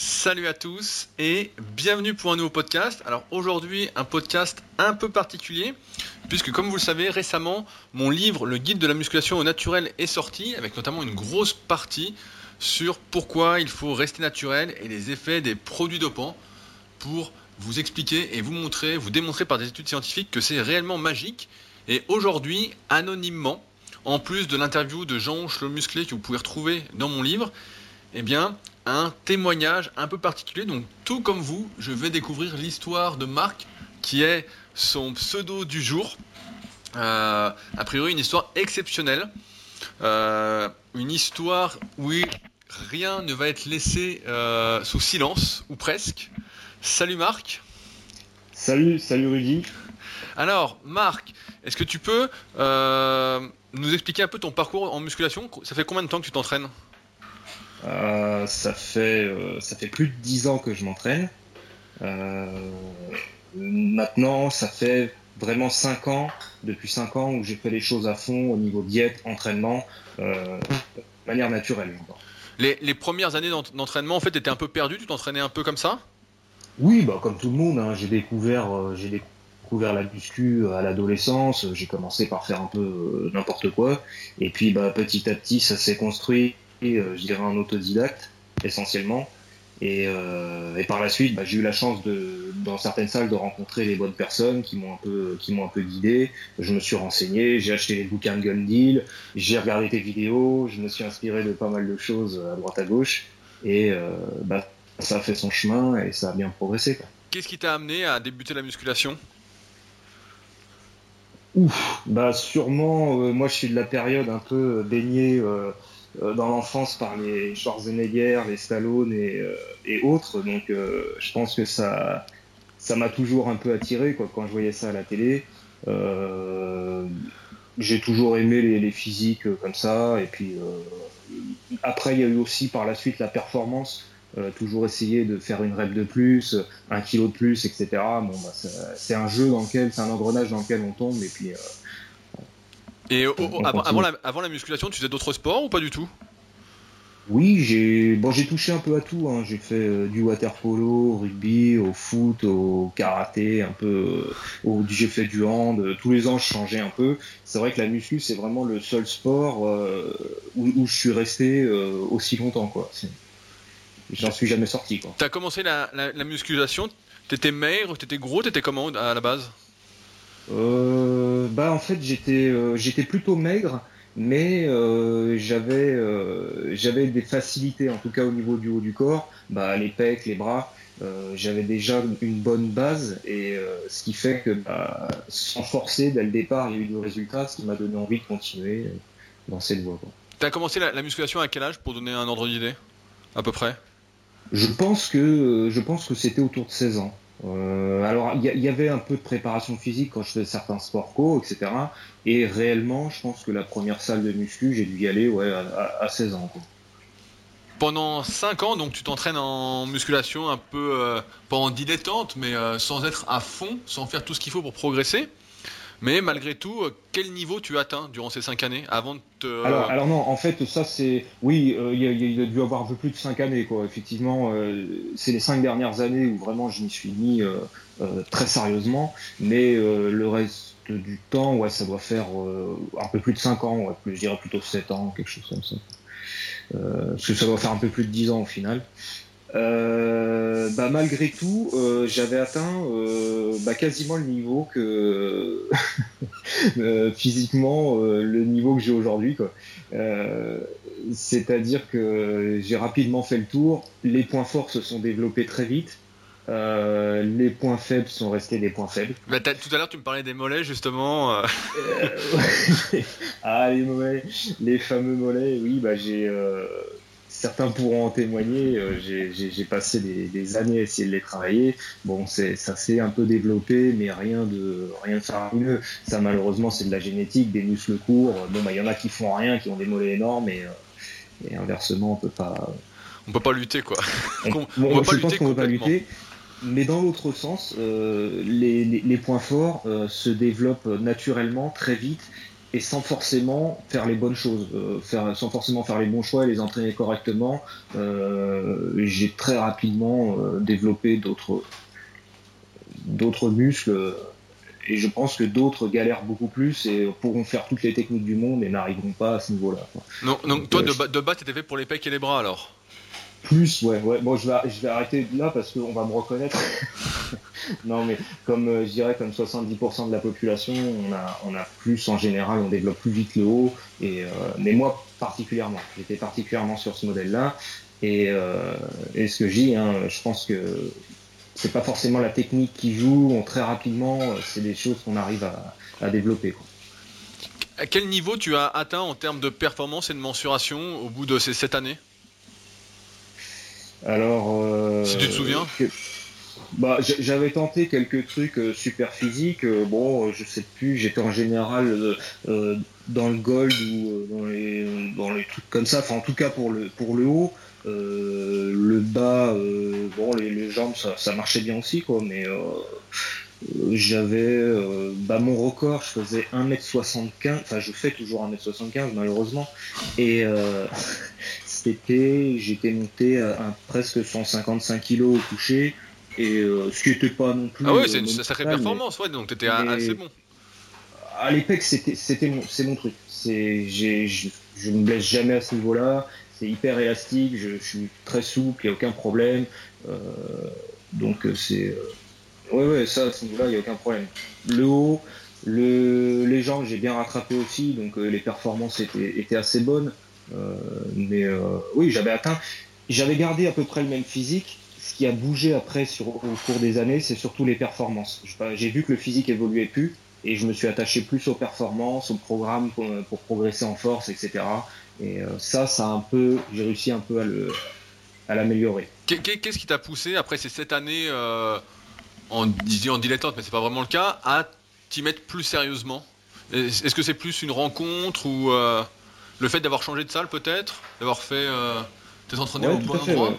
Salut à tous et bienvenue pour un nouveau podcast. Alors aujourd'hui un podcast un peu particulier puisque comme vous le savez récemment mon livre Le guide de la musculation au naturel est sorti avec notamment une grosse partie sur pourquoi il faut rester naturel et les effets des produits dopants pour vous expliquer et vous montrer, vous démontrer par des études scientifiques que c'est réellement magique. Et aujourd'hui anonymement, en plus de l'interview de Jean Le Musclé que vous pouvez retrouver dans mon livre, eh bien, un témoignage un peu particulier. Donc, tout comme vous, je vais découvrir l'histoire de Marc, qui est son pseudo du jour. Euh, a priori, une histoire exceptionnelle. Euh, une histoire où rien ne va être laissé euh, sous silence, ou presque. Salut Marc. Salut, salut Rudy. Alors, Marc, est-ce que tu peux nous expliquer un peu ton parcours en musculation? Ça fait combien de temps que tu t'entraînes? Euh, ça, fait, euh, ça fait plus de 10 ans que je m'entraîne. Euh, maintenant, ça fait vraiment 5 ans, depuis 5 ans, où j'ai fait les choses à fond au niveau diète, entraînement, de manière naturelle. Les, les, premières années d'entraînement, en fait, étais un peu perdu, tu t'entraînais un peu comme ça? Oui, bah, comme tout le monde. Hein, j'ai découvert, j'ai découvert la muscu à l'adolescence. J'ai commencé par faire un peu n'importe quoi. Et puis, bah, petit à petit, ça s'est construit je dirais, un autodidacte essentiellement. Et, euh, et, par la suite, bah, j'ai eu la chance de, dans certaines salles de rencontrer les bonnes personnes qui m'ont un peu, qui m'ont un peu guidé. Je me suis renseigné, j'ai acheté les bouquins de Gun Deal, j'ai regardé tes vidéos, je me suis inspiré de pas mal de choses à droite à gauche, et euh, bah, ça a fait son chemin et ça a bien progressé. Qu'est-ce qui t'a amené à débuter la musculation? Ouf, bah sûrement, moi je suis de la période un peu baignée euh, dans l'enfance par les Schwarzenegger, les Stallone et, euh, autres. Donc euh, je pense que ça ça m'a toujours un peu attiré quoi, quand je voyais ça à la télé. j'ai toujours aimé les, physiques comme ça. Et puis après, il y a eu aussi par la suite la performance. Euh, toujours essayer de faire une rep de plus, un kilo de plus, etc. Bon, bah, c'est un jeu dans lequel, c'est un engrenage dans lequel on tombe et puis et avant, la, musculation, tu faisais d'autres sports ou pas du tout? Oui, j'ai bon, j'ai touché un peu à tout. Hein. J'ai fait euh, du water polo, au rugby, au foot, au karaté, un peu. Euh, j'ai fait du hand. Euh, tous les ans, je changeais un peu. C'est vrai que la muscu, c'est vraiment le seul sport où, je suis resté aussi longtemps, quoi. J'en suis jamais sorti, quoi. T'as commencé la, la, la musculation T'étais maigre, t'étais gros, t'étais comment à la base? Bah en fait j'étais euh, j'étais plutôt maigre mais euh, j'avais euh, j'avais des facilités en tout cas au niveau du haut du corps. Bah les pecs les bras euh, j'avais déjà une bonne base et ce qui fait que bah, sans forcer dès le départ il y a eu du résultat ce qui m'a donné envie de continuer dans cette voie Tu as commencé la, la, musculation à quel âge pour donner un ordre d'idée à peu près? Je pense que je pense que c'était autour de 16 ans euh, alors, il y, avait un peu de préparation physique quand je faisais certains sports co, etc. Et réellement, je pense que la première salle de muscu, j'ai dû y aller ouais, à, 16 ans. Pendant 5 ans, donc tu t'entraînes en musculation un peu, euh, pas en dilettante, mais euh, sans être à fond, sans faire tout ce qu'il faut pour progresser. Mais malgré tout, euh, quel niveau tu atteins durant ces 5 années avant de te... alors, alors, non, en fait, ça c'est... Oui, euh, il, y a, dû avoir un peu plus de 5 années, quoi. Effectivement, euh, c'est les 5 dernières années où vraiment je m'y suis mis très sérieusement. Mais le reste du temps, ouais, ça doit faire un peu plus de 5 ans, ouais, je dirais plutôt 7 ans, quelque chose comme ça. parce que ça doit faire un peu plus de 10 ans au final. Euh, bah, malgré tout, euh, j'avais atteint euh, bah, quasiment le niveau que euh, physiquement euh, le niveau que j'ai aujourd'hui. C'est-à-dire que j'ai rapidement fait le tour. Les points forts se sont développés très vite. les points faibles sont restés des points faibles. Bah, tout à l'heure, tu me parlais des mollets justement. ah les mollets, les fameux mollets. Oui, bah j'ai certains pourront en témoigner. Euh, j'ai passé des, années à essayer de les travailler. Bon, ça s'est un peu développé, mais rien de rien de faramineux. Ça, malheureusement, c'est de la génétique, des muscles courts. Bon, bah, il y en a qui font rien, qui ont des mollets énormes, et, euh, et inversement, on peut pas. On peut pas lutter, quoi. on, on, je pense qu'on peut pas lutter. Mais dans l'autre sens, euh, les, les, points forts se développent naturellement très vite et sans forcément faire les bonnes choses, faire, sans forcément faire les bons choix et les entraîner correctement. J'ai très rapidement développé d'autres d'autres muscles et je pense que d'autres galèrent beaucoup plus et pourront faire toutes les techniques du monde et n'arriveront pas à ce niveau-là. Non, donc, toi, de, bas, de bas, t'étais fait pour les pecs et les bras alors? Plus, ouais, ouais. Bon, je vais, je vais arrêter là parce qu'on va me reconnaître. non, mais comme euh, je dirais, comme 70% de la population, on a, on a plus en général, on développe plus vite le haut. Et, euh, mais moi, particulièrement, j'étais particulièrement sur ce modèle-là. Et, euh, et, ce que je dis, hein, je pense que c'est pas forcément la technique qui joue, très rapidement, c'est des choses qu'on arrive à, développer. À quel niveau tu as atteint en termes de performance et de mensuration au bout de ces sept années? Alors. Euh, si tu te souviens bah, J'avais tenté quelques trucs euh, super physiques. bon, je sais plus, j'étais en général dans le gold ou dans les, dans les trucs comme ça. Enfin, en tout cas pour le, pour le haut. Euh, le bas, euh, bon, les, jambes, ça, marchait bien aussi, quoi, mais euh, j'avais bah, mon record, je faisais 1m75, enfin je fais toujours 1m75 malheureusement, et c'était, j'étais monté à, presque 155 kg au coucher, et ce qui n'était pas non plus. Ah ouais, c'est une sacrée performance, ouais, donc t'étais assez bon. À l'époque, c'était, mon, c'est mon truc. Je, je me blesse jamais à ce niveau-là c'est hyper élastique, je, suis très souple, il n'y a aucun problème. Euh, donc euh, c'est... Euh, ouais, ouais, ça, à ce niveau-là, il n'y a aucun problème. Le haut, le, les jambes, j'ai bien rattrapé aussi, donc les performances étaient, étaient assez bonnes. Mais oui, j'avais atteint... J'avais gardé à peu près le même physique. Ce qui a bougé après sur, au cours des années, c'est surtout les performances. J'ai vu que le physique évoluait plus et je me suis attaché plus aux performances, au programme pour, progresser en force, etc. Et euh, ça, ça a un peu, j'ai réussi un peu à le, à l'améliorer. Qu'est-ce qui t'a poussé après ces sept années euh, en, en dilettante, mais c'est pas vraiment le cas, à t'y mettre plus sérieusement? Est-ce que c'est plus une rencontre ou euh, le fait d'avoir changé de salle peut-être, d'avoir fait euh, tes entraînements au bon endroit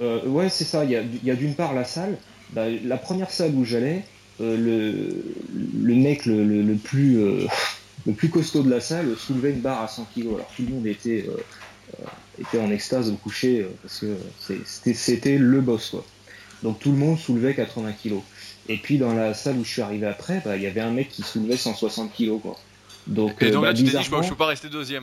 ouais. c'est ça. Il y a, d'une part la salle. Bah, la première salle où j'allais, le, le mec le, le, le plus le plus costaud de la salle soulevait une barre à 100 kg. Alors tout le monde était, euh, euh, était en extase au coucher euh, parce que c'était le boss. Quoi. Donc tout le monde soulevait 80 kg. Et puis dans la salle où je suis arrivé après, bah, il y avait un mec qui soulevait 160 kg. Quoi. Donc, et donc bah, là, tu t'es dit, je peux, peux pas rester deuxième.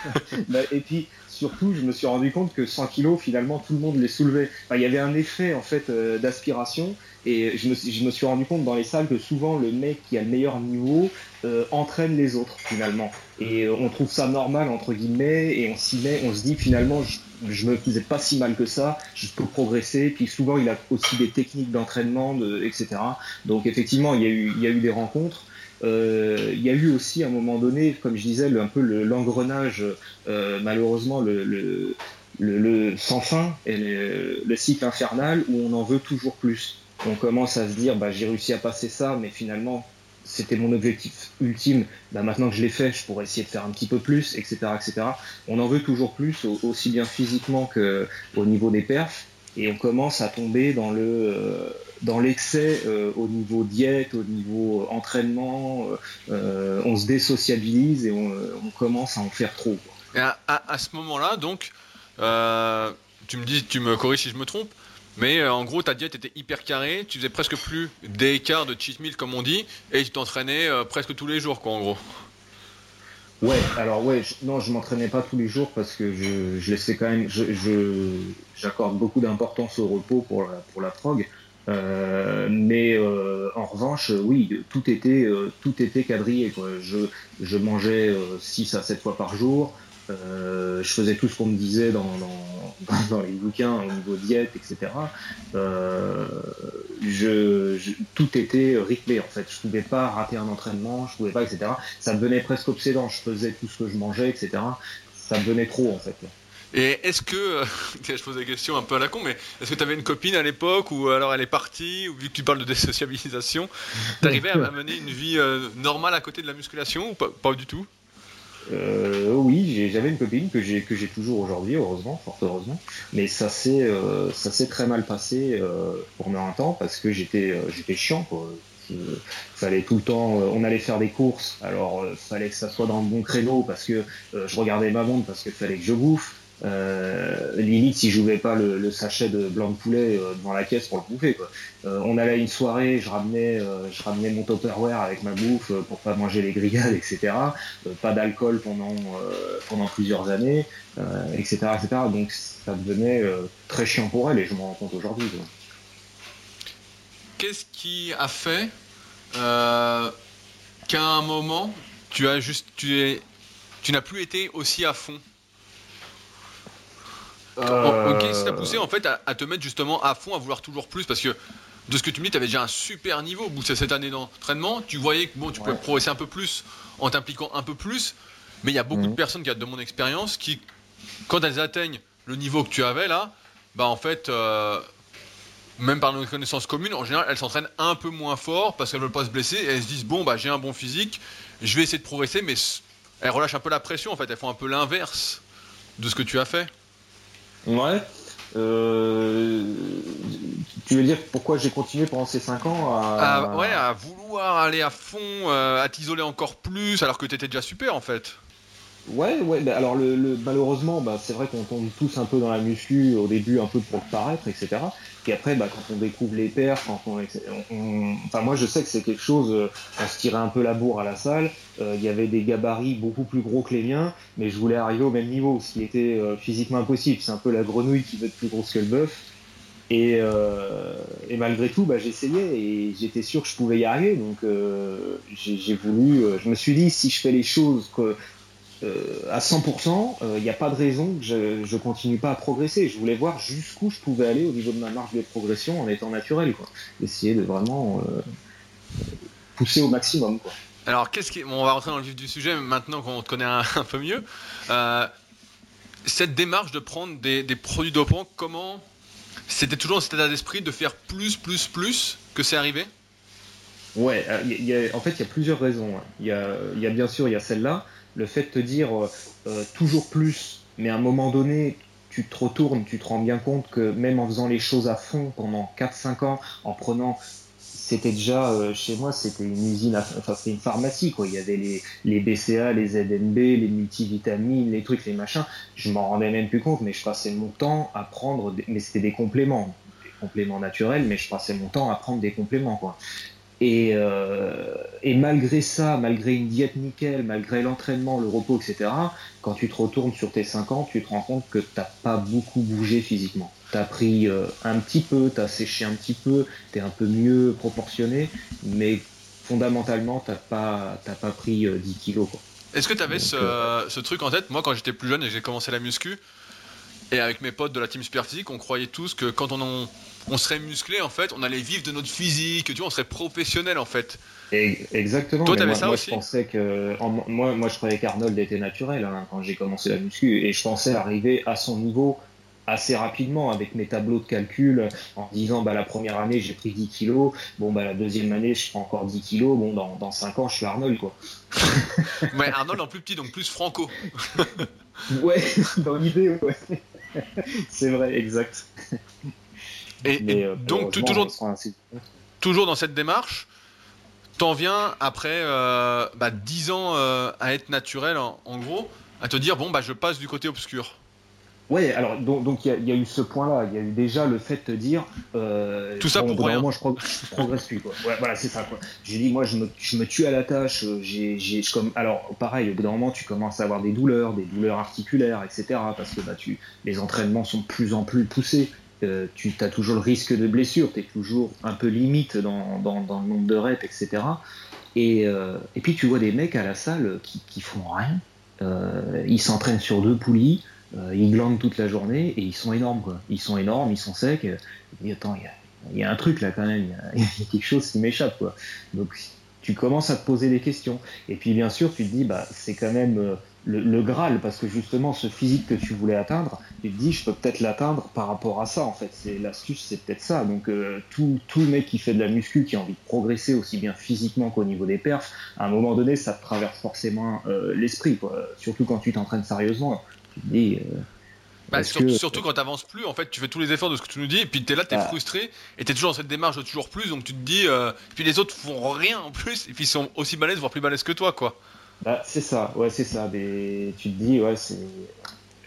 bah, et puis, surtout, je me suis rendu compte que 100 kg, finalement, tout le monde les soulevait. il y avait un effet, en fait, d'aspiration. Et je me, je me, suis rendu compte dans les salles que souvent le mec qui a le meilleur niveau euh, entraîne les autres finalement. Et euh, on trouve ça normal entre guillemets et on s'y met, on se dit finalement je, je me faisais pas si mal que ça, je peux progresser. Puis souvent il a aussi des techniques d'entraînement, de, etc. Donc effectivement il y a eu, il y a eu des rencontres. Euh, il y a eu aussi à un moment donné, comme je disais, un peu l'engrenage, euh, malheureusement le, le, le, sans fin et le cycle infernal où on en veut toujours plus on commence à se dire bah, j'ai réussi à passer ça, mais finalement c'était mon objectif ultime. Bah, maintenant que je l'ai fait, je pourrais essayer de faire un petit peu plus, etc., etc. On en veut toujours plus, aussi bien physiquement que au niveau des perfs, et on commence à tomber dans le euh, dans l'excès euh, au niveau diète, au niveau entraînement. Euh, on se désociabilise et on, commence à en faire trop. Et à, à, ce moment-là, donc, tu me dis, tu me corriges si je me trompe mais en gros, ta diète était hyper carrée, tu faisais presque plus d'écart de cheat meal comme on dit, et tu t'entraînais presque tous les jours, quoi, en gros. Ouais, alors ouais, non, je m'entraînais pas tous les jours parce que je, laissais quand même, je, j'accorde beaucoup d'importance au repos pour la, pour la prog. Euh, mais en revanche, oui, tout était, tout était quadrillé. Quoi. Je, je mangeais 6 à 7 fois par jour. Euh, je faisais tout ce qu'on me disait dans, dans, les bouquins au niveau diète, etc. Euh, je, tout était rythmé en fait. Je pouvais pas rater un entraînement, je pouvais pas, etc. Ça devenait presque obsédant. Je faisais tout ce que je mangeais, etc. Ça devenait trop en fait. Et est-ce que, je pose des questions un peu à la con, mais est-ce que tu avais une copine à l'époque ou alors elle est partie, ou vu que tu parles de désociabilisation, t'arrivais à mener une vie euh, normale à côté de la musculation ou pas du tout? Euh, oui, j'avais une copine que j'ai que j'ai toujours aujourd'hui, heureusement, fort heureusement. Mais ça s'est euh, ça s'est très mal passé euh, pendant un temps parce que j'étais euh, j'étais chiant quoi. que fallait tout le temps, on allait faire des courses, alors fallait que ça soit dans le bon créneau parce que je regardais ma montre parce qu'il fallait que je bouffe. Euh, limite, si je pas le, sachet de blanc de poulet euh, devant la caisse pour le bouffer. Quoi. Euh, on allait à une soirée, je ramenais, je ramenais mon Tupperware avec ma bouffe pour pas manger les grillades, etc. pas d'alcool pendant pendant plusieurs années, etc., etc. Donc ça devenait très chiant pour elle et je m'en rends compte aujourd'hui. Qu'est-ce qui a fait qu'à un moment tu as tu es tu n'as plus été aussi à fond euh... Ok, ça t'a poussé en fait à, te mettre justement à fond, à vouloir toujours plus parce que de ce que tu me dis, tu avais déjà un super niveau au bout de cette année d'entraînement. Tu voyais que bon, tu pouvais progresser un peu plus en t'impliquant un peu plus, mais il y a beaucoup de mhm. personnes qui, de mon expérience, qui, quand elles atteignent le niveau que tu avais là, bah en fait, euh, même par nos connaissances communes, en général, elles s'entraînent un peu moins fort parce qu'elles veulent pas se blesser et elles se disent bon bah j'ai un bon physique, je vais essayer de progresser, mais elles relâchent un peu la pression en fait, elles font un peu l'inverse de ce que tu as fait. Ouais. Euh, tu veux dire pourquoi j'ai continué pendant ces 5 ans à... ouais, à vouloir aller à fond, euh, à t'isoler encore plus alors que tu étais déjà super en fait Ouais, ouais, bah, alors le, malheureusement, bah, c'est vrai qu'on tombe tous un peu dans la muscu au début, un peu pour le paraître, etc. Et après, bah, quand on découvre les perfs, quand on, enfin moi je sais que c'est quelque chose, euh, on se tirait un peu la bourre à la salle. Euh, il y avait des gabarits beaucoup plus gros que les miens, mais je voulais arriver au même niveau, ce qui était euh, physiquement impossible. C'est un peu la grenouille qui veut être plus grosse que le bœuf. Et, malgré tout, bah, j'essayais et j'étais sûr que je pouvais y arriver. Donc j'ai voulu, je me suis dit, si je fais les choses que, à 100%, il euh, n'y a pas de raison que je, ne continue pas à progresser. Je voulais voir jusqu'où je pouvais aller au niveau de ma marge de progression en étant naturel, quoi. Essayer de vraiment euh, pousser au maximum, quoi. Alors, qu'est-ce qui... on va rentrer dans le vif du sujet maintenant qu'on te connaît un, peu mieux. cette démarche de prendre des, produits dopants, comment c'était toujours dans cet état d'esprit de faire plus, plus, plus que c'est arrivé? Ouais, en fait, il y a plusieurs raisons. Hein. Il y, a, y a bien sûr, il y a celle-là le fait de te dire euh, euh, toujours plus, mais à un moment donné, tu te retournes, tu te rends bien compte que même en faisant les choses à fond pendant 4-5 ans, en prenant c'était déjà euh, chez moi, c'était une usine, enfin c'était une pharmacie quoi. Il y avait les, BCA, les ZNB, les multivitamines, les trucs, les machins. Je m'en rendais même plus compte, mais je passais mon temps à prendre, mais c'était des compléments, des compléments naturels, mais je passais mon temps à prendre des compléments. Et, euh, et, malgré ça, malgré une diète nickel, malgré l'entraînement, le repos, etc., quand tu te retournes sur tes 5 ans, tu te rends compte que t'as pas beaucoup bougé physiquement. T'as pris euh, un petit peu, t'as séché un petit peu, t'es un peu mieux proportionné, mais fondamentalement, t'as pas, t'as pas pris 10 euh, kilos. Est-ce que tu avais ce, ce, truc en tête? Moi, quand j'étais plus jeune et j'ai commencé la muscu, et avec mes potes de la team Super Physique, on croyait tous que quand on, on serait musclé, en fait, on allait vivre de notre physique, tu vois, on serait professionnel, en fait. exactement. Toi, t'avais ça moi, aussi je pensais que, moi, moi, je croyais qu'Arnold était naturel hein, quand j'ai commencé la muscu, et je pensais arriver à son niveau assez rapidement avec mes tableaux de calcul en disant bah la première année j'ai pris 10 kilos bon bah la deuxième année je prends encore 10 kilos bon dans, dans 5 ans je suis Arnold quoi ouais Arnold en plus petit donc plus franco ouais dans l'idée ouais c'est vrai, exact. Et, euh, donc, toujours, toujours dans cette démarche, t'en viens après euh, bah, 10 ans euh, à être naturel, en, gros, à te dire, bon, bah, je passe du côté obscur. Ouais, alors donc il y, a eu ce point-là. Il y a eu déjà le fait de te dire. Tout ça pour rien. Moi, je, progresse plus. Quoi. voilà, c'est ça. Quoi. J'ai dit, moi, je me, je me, tue à la tâche. J'ai, comme, alors, pareil, au bout d'un moment, tu commences à avoir des douleurs, des douleurs articulaires, etc. Parce que bah, tu, les entraînements sont de plus en plus poussés. Tu as toujours le risque de blessure. Tu es toujours un peu limite dans, dans, le nombre de reps, etc. Et, euh, et puis, tu vois des mecs à la salle qui, qui font rien. Euh, ils s'entraînent sur deux poulies. Euh, ils glandent toute la journée et ils sont énormes. Ils sont énormes, ils sont secs. Et attends, il y a, un truc là quand même, il y, a, quelque chose qui m'échappe. Donc tu commences à te poser des questions. Et puis bien sûr tu te dis bah c'est quand même euh, le, Graal parce que justement ce physique que tu voulais atteindre, tu te dis je peux peut-être l'atteindre par rapport à ça en fait. C'est l'astuce, c'est peut-être ça. Donc euh, tout tout mec qui fait de la muscu, qui a envie de progresser aussi bien physiquement qu'au niveau des perfs, à un moment donné ça te traverse forcément l'esprit quoi. Surtout quand tu t'entraînes sérieusement tu te dis, Bah, surtout, quand tu avances plus, en fait, tu fais tous les efforts de ce que tu nous dis, et puis tu es là, tu es ah. frustré, et tu es toujours dans cette démarche de toujours plus, donc tu te dis, euh, puis les autres font rien en plus, et puis ils sont aussi balèzes, voire plus balèzes que toi, quoi. Bah, c'est ça, ouais, c'est ça. Tu te dis, ouais, c'est.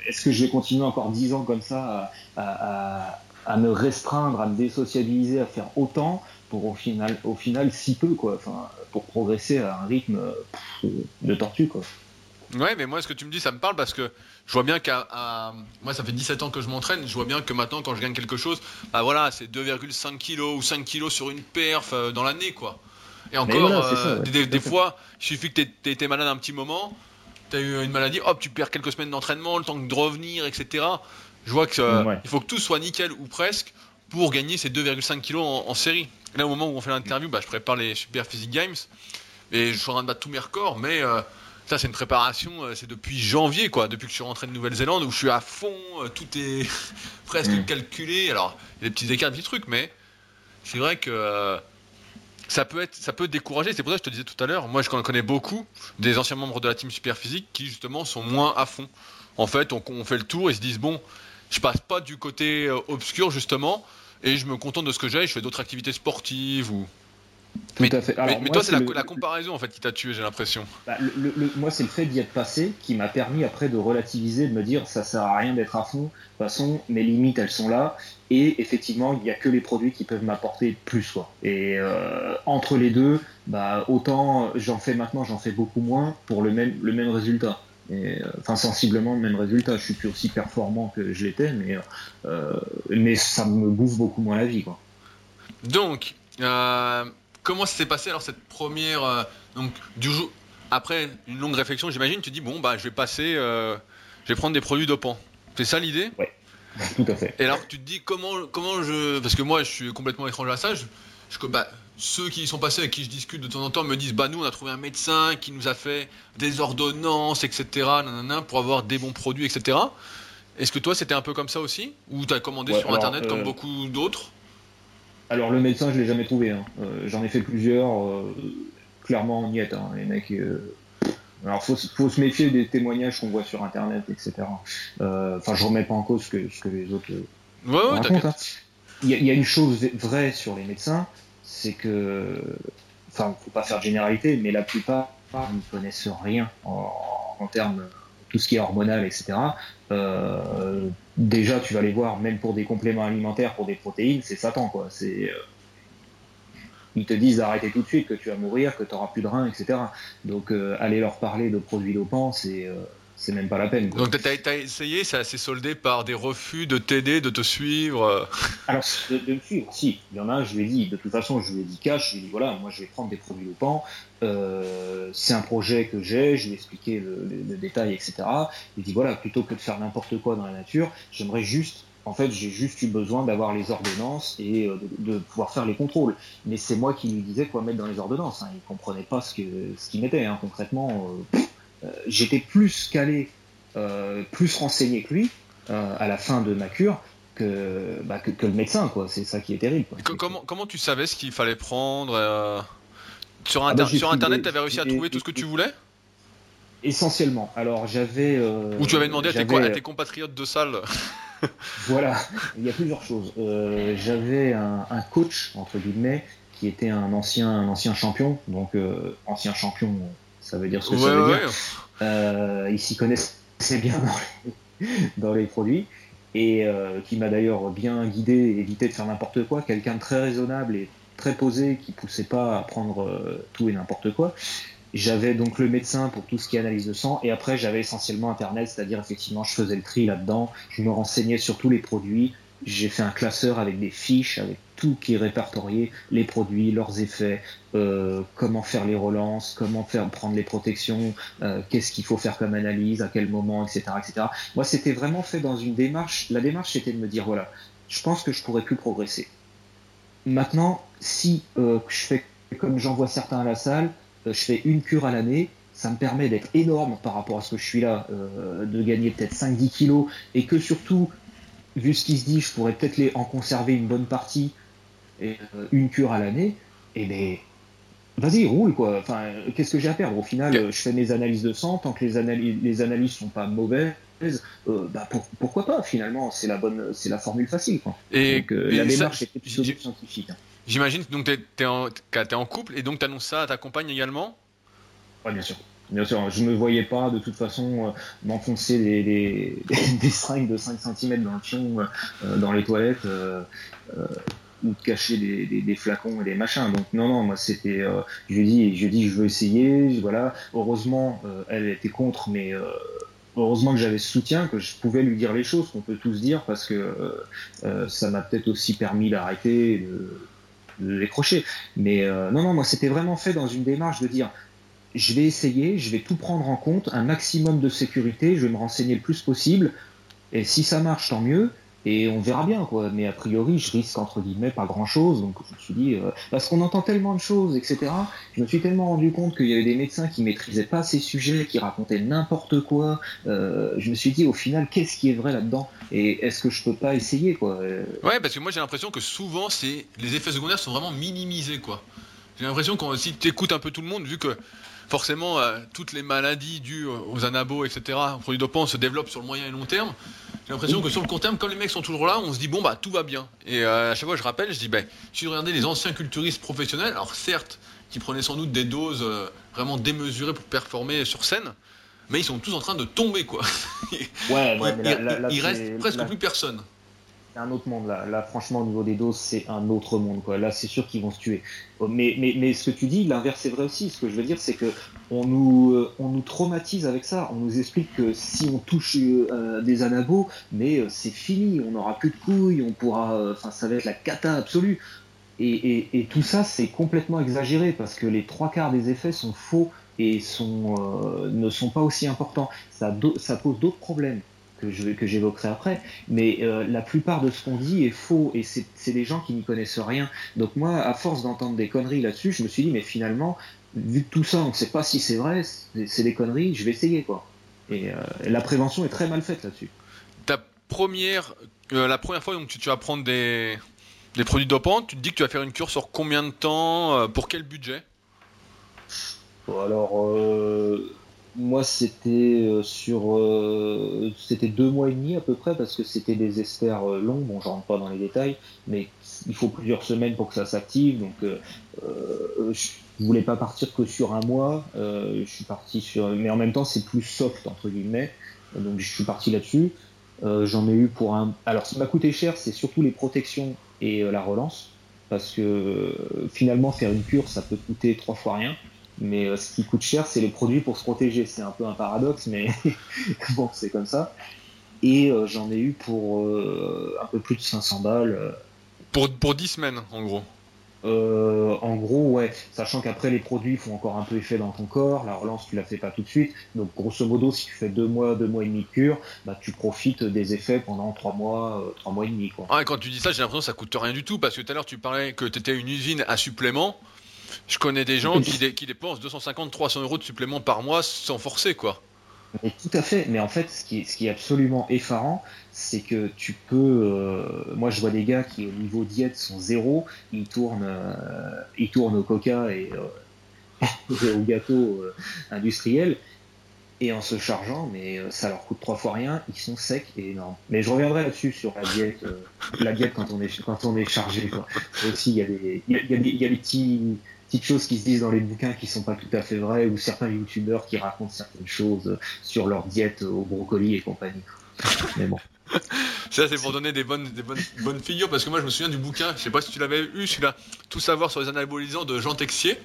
Est-ce que je vais continuer encore 10 ans comme ça à, à, me restreindre, à me désociabiliser, à faire autant pour au final, au final si peu, quoi. Enfin, pour progresser à un rythme de tortue, quoi. Ouais, mais moi, ce que tu me dis, ça me parle parce que je vois bien qu'à. Moi, ça fait 17 ans que je m'entraîne. Je vois bien que maintenant, quand je gagne quelque chose, bah voilà, c'est 2,5 kg ou 5 kg sur une perf euh, dans l'année, quoi. Et encore, euh, des, fois, il suffit que tu été malade un petit moment, tu as eu une maladie, hop, tu perds quelques semaines d'entraînement, le temps de revenir, etc. Je vois qu'il euh, il faut que tout soit nickel ou presque pour gagner ces 2,5 kg en, série. là, au moment où on fait l'interview, bah, je prépare les Super Physique Games et je suis en train de battre tous mes records, mais. Ça, c'est une préparation, euh, c'est depuis janvier, quoi, depuis que je suis rentré de Nouvelle-Zélande, où je suis à fond, euh, tout est presque mm. calculé. Alors, il y a des petits écarts, des petits trucs, mais c'est vrai que euh, ça peut être, ça peut décourager. C'est pour ça que je te disais tout à l'heure, moi, je connais beaucoup des anciens membres de la team super physique qui, justement, sont moins à fond. En fait, on, on fait le tour et se disent, bon, je passe pas du côté obscur, justement, et je me contente de ce que j'ai, je fais d'autres activités sportives ou tout mais, à fait. mais, toi, c'est la, comparaison en fait qui t'a tué, j'ai l'impression. Bah, moi, c'est le fait d'y être passé qui m'a permis après de relativiser, de me dire ça sert à rien d'être à fond. De toute façon, mes limites, elles sont là. Et effectivement, il n'y a que les produits qui peuvent m'apporter plus. Quoi. Et euh, entre les deux, bah, autant j'en fais maintenant, j'en fais beaucoup moins pour le même, le même résultat. Et, euh, enfin, sensiblement le même résultat. Je suis plus aussi performant que je l'étais, mais, euh, mais ça me bouffe beaucoup moins la vie. Quoi. Donc, comment ça s'est passé alors cette première donc du jour après une longue réflexion j'imagine tu dis bon bah je vais passer je vais prendre des produits dopants c'est ça l'idée? Ouais tout à fait et alors tu te dis comment comment je parce que moi je suis complètement étranger à ça je, bah, ceux qui y sont passés avec qui je discute de temps en temps me disent bah nous on a trouvé un médecin qui nous a fait des ordonnances etc nanana, pour avoir des bons produits etc est-ce que toi c'était un peu comme ça aussi? Ou tu as commandé sur internet comme euh, beaucoup d'autres? Alors le médecin, je l'ai jamais trouvé. Hein. Euh, j'en ai fait plusieurs. Euh, clairement, on y est. Hein. Les mecs. Euh, alors faut, faut se méfier des témoignages qu'on voit sur internet, etc. Enfin, je remets pas en cause ce que, ce que les autres ouais, racontent. Hein. Il y, a une chose vraie sur les médecins, c'est que, enfin, faut pas faire de généralité, mais la plupart ne connaissent rien en, en termes tout ce qui est hormonal, etc. Euh, déjà, tu vas les voir, même pour des compléments alimentaires, pour des protéines, c'est Satan, quoi. C'est euh, ils te disent d'arrêter tout de suite, que tu vas mourir, que tu n'auras plus de reins, etc. Donc, euh, aller leur parler de produits dopants, c'est c'est même pas la peine. Donc tu as, essayé, ça s'est soldé par des refus de t'aider, de te suivre euh. Alors, de, me suivre, si. Il y en a un, je lui ai dit, de toute façon, je lui ai dit cash, je lui ai dit voilà, moi je vais prendre des produits dopants, euh, c'est un projet que j'ai, je lui ai expliqué le, détail, etc. Il dit voilà, plutôt que de faire n'importe quoi dans la nature, j'aimerais juste en fait, j'ai juste eu besoin d'avoir les ordonnances et euh, de, pouvoir faire les contrôles. Mais c'est moi qui lui disais quoi mettre dans les ordonnances. Hein. Il comprenait pas ce qu'il ce mettait. Hein. Concrètement, euh, euh, j'étais plus calé, euh, plus renseigné que lui euh, à la fin de ma cure que, bah, que, le médecin, quoi. C'est ça qui est terrible. Comment, comment tu savais ce qu'il fallait prendre Sur, ah bah, sur Internet, tu avais réussi à trouver tout ce que tu voulais? Essentiellement. Alors j'avais. Ou tu avais demandé à tes, à tes compatriotes de salle Voilà, il y a plusieurs choses. j'avais un, coach, entre guillemets, qui était un ancien, un ancien champion, donc ancien champion ça veut dire ce que ça veut dire. Euh, il s'y connaissait bien dans les, produits et euh, qui m'a d'ailleurs bien guidé et évité de faire n'importe quoi. Quelqu'un de très raisonnable et très posé qui poussait pas à prendre euh, tout et n'importe quoi. J'avais donc le médecin pour tout ce qui est analyse de sang et après j'avais essentiellement Internet, c'est-à-dire effectivement je faisais le tri là-dedans, je me renseignais sur tous les produits, j'ai fait un classeur avec des fiches, avec tout qui est répertorié, les produits, leurs effets, euh, comment faire les relances, comment faire prendre les protections, euh, qu'est-ce qu'il faut faire comme analyse, à quel moment, etc., etc. Moi, c'était vraiment fait dans une démarche. La démarche, c'était de me dire voilà, je pense que je pourrais plus progresser. Maintenant, si euh, je fais comme j'en vois certains à la salle, je fais une cure à l'année, ça me permet d'être énorme par rapport à ce que je suis là, de gagner peut-être 5-10 kilos, et que surtout vu ce qui se dit, je pourrais peut-être en conserver une bonne partie et euh, une cure à l'année. Et ben, vas-y, roule quoi. Enfin, qu'est-ce que j'ai à perdre? Au final, je fais mes analyses de sang. Tant que les, analyses, les analyses sont pas mauvaises, euh, bah pourquoi pas Finalement, c'est la bonne, c'est la formule facile. Quoi. Et, donc, euh, la démarche était plutôt scientifique. Hein. J'imagine donc tu es, en, couple et donc tu annonces ça à ta compagne également? Oui, bien sûr. Bien sûr, je ne me voyais pas de toute façon euh, m'enfoncer des, des, de 5 cm dans le pion, dans les toilettes ou cacher des, des, flacons et des machins. Donc non, non, moi c'était, euh, je dis, je dis, je veux essayer, voilà. Heureusement, euh, elle était contre, mais euh, heureusement que j'avais ce soutien, que je pouvais lui dire les choses qu'on peut tous dire, parce que ça m'a peut-être aussi permis d'arrêter, de, de décrocher. Mais non, non, moi c'était vraiment fait dans une démarche de dire, je vais essayer, je vais tout prendre en compte, un maximum de sécurité, je vais me renseigner le plus possible, et si ça marche, tant mieux. Et on verra bien, quoi. Mais a priori, je risque, entre guillemets, pas grand-chose. Donc je me suis dit, euh, parce qu'on entend tellement de choses, etc. Je me suis tellement rendu compte qu'il y avait des médecins qui maîtrisaient pas ces sujets, qui racontaient n'importe quoi. Euh, je me suis dit, au final, qu'est-ce qui est vrai là-dedans? Et est-ce que je peux pas essayer, quoi? Ouais, parce que moi j'ai l'impression que souvent, c'est les effets secondaires sont vraiment minimisés, quoi. J'ai l'impression que si tu écoutes un peu tout le monde, vu que forcément euh, toutes les maladies dues aux anabos, etc., aux produits dopants se développent sur le moyen et long terme, j'ai l'impression que sur le court terme, quand les mecs sont toujours là, on se dit bon bah tout va bien. Et euh, à chaque fois je rappelle, je dis ben si vous regardez les anciens culturistes professionnels, alors certes, qui prenaient sans doute des doses euh, vraiment démesurées pour performer sur scène, mais ils sont tous en train de tomber quoi. Ouais, il, reste presque plus personne un autre monde là. Là, franchement, au niveau des doses, c'est un autre monde. Quoi. Là, c'est sûr qu'ils vont se tuer. Mais, mais, mais ce que tu dis, l'inverse est vrai aussi. Ce que je veux dire, c'est que on nous, euh, on nous traumatise avec ça. On nous explique que si on touche euh, des anabos, mais euh, c'est fini. On n'aura plus de couilles. On pourra. Enfin, ça va être la cata absolue. Et, tout ça, c'est complètement exagéré parce que les trois quarts des effets sont faux et sont, ne sont pas aussi importants. Ça pose d'autres problèmes que j'évoquerai après, mais euh, la plupart de ce qu'on dit est faux et c'est des gens qui n'y connaissent rien. Donc moi, à force d'entendre des conneries là-dessus, je me suis dit, mais finalement, vu que tout ça, on ne sait pas si c'est vrai, c'est des conneries, je vais essayer quoi. Et euh, la prévention est très mal faite là-dessus. Ta première, euh, la première fois donc tu, tu vas prendre des, des produits dopants, tu te dis que tu vas faire une cure sur combien de temps, pour quel budget? Alors, moi, c'était euh, sur, euh, c'était deux mois et demi à peu près parce que c'était des esters euh, longs. Bon, je rentre pas dans les détails, mais il faut plusieurs semaines pour que ça s'active. Donc, euh, je voulais pas partir que sur un mois. je suis parti sur, mais en même temps, c'est plus soft entre guillemets. Donc, je suis parti là-dessus. J'en ai eu pour un. Alors, ce qui m'a coûté cher, c'est surtout les protections et la relance, parce que finalement, faire une cure, ça peut coûter trois fois rien. Mais euh, ce qui coûte cher, c'est les produits pour se protéger. C'est un peu un paradoxe, mais bon, c'est comme ça. Et euh, j'en ai eu pour euh, un peu plus de 500 balles. Pour, pour 10 semaines, en gros En gros, ouais. Sachant qu'après, les produits font encore un peu effet dans ton corps. La relance, tu la fais pas tout de suite. Donc, grosso modo, si tu fais deux mois, deux mois et demi de cure, bah, tu profites des effets pendant trois mois, trois mois et demi. Quoi. Ah, et quand tu dis ça, j'ai l'impression que ça coûte rien du tout. Parce que tout à l'heure, tu parlais que tu étais une usine à supplément. Je connais des gens qui, qui dépensent 250-300 euros de supplément par mois sans forcer, quoi. tout à fait, mais en fait, ce qui, ce qui est absolument effarant, c'est que tu peux. Euh, moi, je vois des gars qui, au niveau diète, sont zéro, ils tournent, euh, ils tournent au coca et, euh, au gâteau industriel, et en se chargeant, mais ça leur coûte trois fois rien, ils sont secs et énormes. Mais je reviendrai là-dessus sur la diète, la diète quand on est quand on est chargé. Quoi. Aussi, il y a des, il y a, il y a des petits petites choses qui se disent dans les bouquins qui sont pas tout à fait vraies, ou certains youtubeurs qui racontent certaines choses sur leur diète au brocoli et compagnie. Mais bon. Ça, c'est pour donner des bonnes, des bonnes, bonnes figures, parce que moi, je me souviens du bouquin, je sais pas si tu l'avais eu, celui-là, Tout savoir sur les anabolisants de Jean Texier,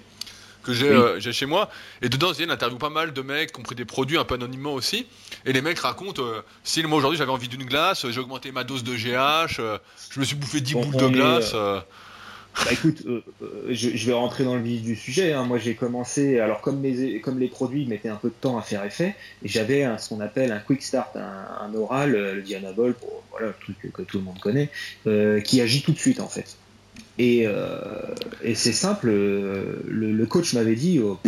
que euh, j'ai chez moi. Et dedans, il y a une interview pas mal de mecs qui ont pris des produits un peu anonymement aussi. Et les mecs racontent euh, si moi aujourd'hui j'avais envie d'une glace, j'ai augmenté ma dose de GH, euh, je me suis bouffé 10 boules de glace. Bah écoute, euh, euh, je, vais rentrer dans le vif du sujet. Hein. Moi j'ai commencé, alors comme, les produits mettaient un peu de temps à faire effet, j'avais ce qu'on appelle un quick start, un, oral, euh, le Dianabol, pour, voilà, le truc que, tout le monde connaît, qui agit tout de suite en fait. Et, et c'est simple, le, coach m'avait dit, oh,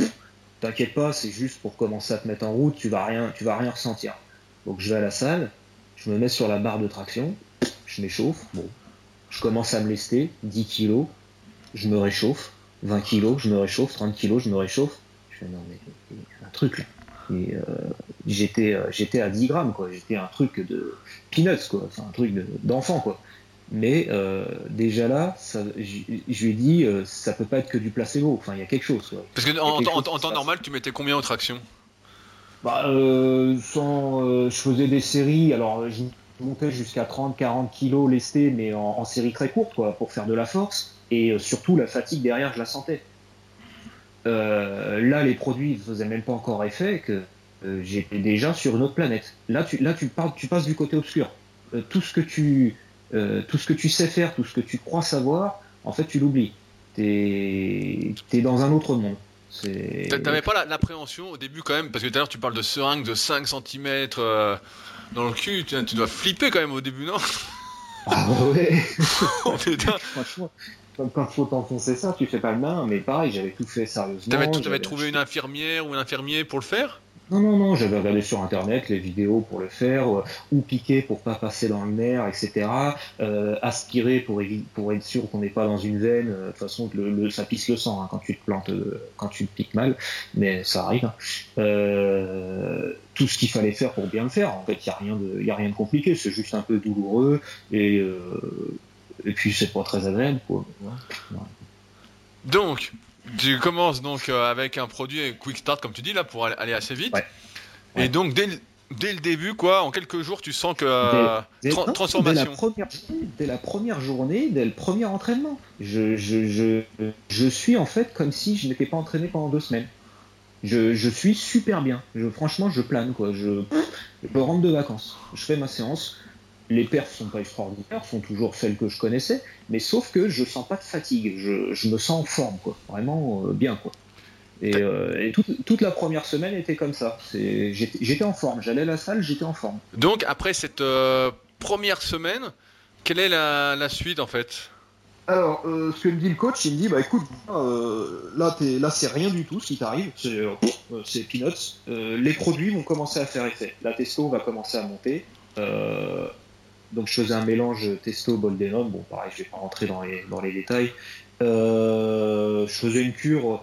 t'inquiète pas, c'est juste pour commencer à te mettre en route, tu vas rien, tu vas rien ressentir. Donc je vais à la salle, je me mets sur la barre de traction, je m'échauffe, bon, je commence à me lester, 10 kilos, je me réchauffe, 20 kilos, je me réchauffe, 30 kilos, je me réchauffe. Je fais, non, mais il y a un truc là. Et euh, j'étais, euh, j'étais à 10 grammes, quoi. J'étais un truc de peanuts, quoi. Enfin, un truc de- d'enfant, quoi. Mais euh, déjà là, ça, je lui ai dit, euh, ça peut pas être que du placebo. Enfin, il y a quelque chose. Quoi. Parce que en, en- en temps normal, tu mettais combien aux tractions Bah, sans, je faisais des séries, alors je montais jusqu'à 30-40 kilos lestés, mais en, en série très courte, quoi, pour faire de la force. Et euh, surtout, la fatigue derrière, je la sentais. Euh, là, les produits ne faisaient même pas encore effet, que euh, j'étais déjà sur une autre planète. Là, tu, là, tu, parles, tu passes du côté obscur. Euh, tout, ce que tu, tout ce que tu sais faire, tout ce que tu crois savoir, en fait, tu l'oublies. T'es es dans un autre monde. T'avais pas la- l'appréhension au début quand même Parce que tout à l'heure, tu parles de seringues de 5 cm dans le cul. Tu, tu dois flipper quand même au début, non? Ah ouais Oh, putain. Franchement, quand faut t'enfoncer ça, tu fais pas le main, mais pareil, j'avais tout fait sérieusement. T'avais t'avais j'avais trouvé une infirmière ou un infirmier pour le faire? Non, non, non, j'avais regardé sur internet les vidéos pour le faire, euh, ou piquer pour pas passer dans le nerf, etc. Euh, aspirer pour, évi- pour être sûr qu'on n'est pas dans une veine. euh, De toute façon, le, le- ça pisse le sang hein, quand tu te plantes, quand tu te piques mal, mais ça arrive. hein. Euh, tout ce qu'il fallait faire pour bien le faire. En fait, il y a rien de, y a rien de compliqué. C'est juste un peu douloureux et euh, et puis c'est pas très agréable, quoi. Ouais. Donc, tu commences donc euh, avec un produit Quick Start, comme tu dis, là, pour aller, assez vite. Ouais. Et donc, dès le, dès le début, quoi, en quelques jours, tu sens que. euh, Dès- tra- non, transformation. Dès la, première, dès la première journée, dès le premier entraînement. Je, je, je, je suis en fait comme si je n'étais pas entraîné pendant deux semaines. Je, je suis super bien. Je, franchement, je plane. Quoi. Je, je rentre de vacances. Je fais ma séance. Les perfs sont pas extraordinaires, sont toujours celles que je connaissais, mais sauf que je sens pas de fatigue. Je, je me sens en forme, quoi. Vraiment euh, bien, quoi. Et, euh, et toute, toute la première semaine était comme ça. C'est- J'étais j'étais en forme. J'allais à la salle, j'étais en forme. Donc, après cette euh, première semaine, quelle est la, la suite en fait? Alors, euh, ce que me dit le coach, il me dit bah écoute, euh, là, t'es- là c'est rien du tout ce qui t'arrive, c'est euh, c'est peanuts. Euh, les produits vont commencer à faire effet. La testo va commencer à monter. Donc je faisais un mélange testo boldenum. Bon, pareil, je vais pas rentrer dans les dans les détails. Euh, je faisais une cure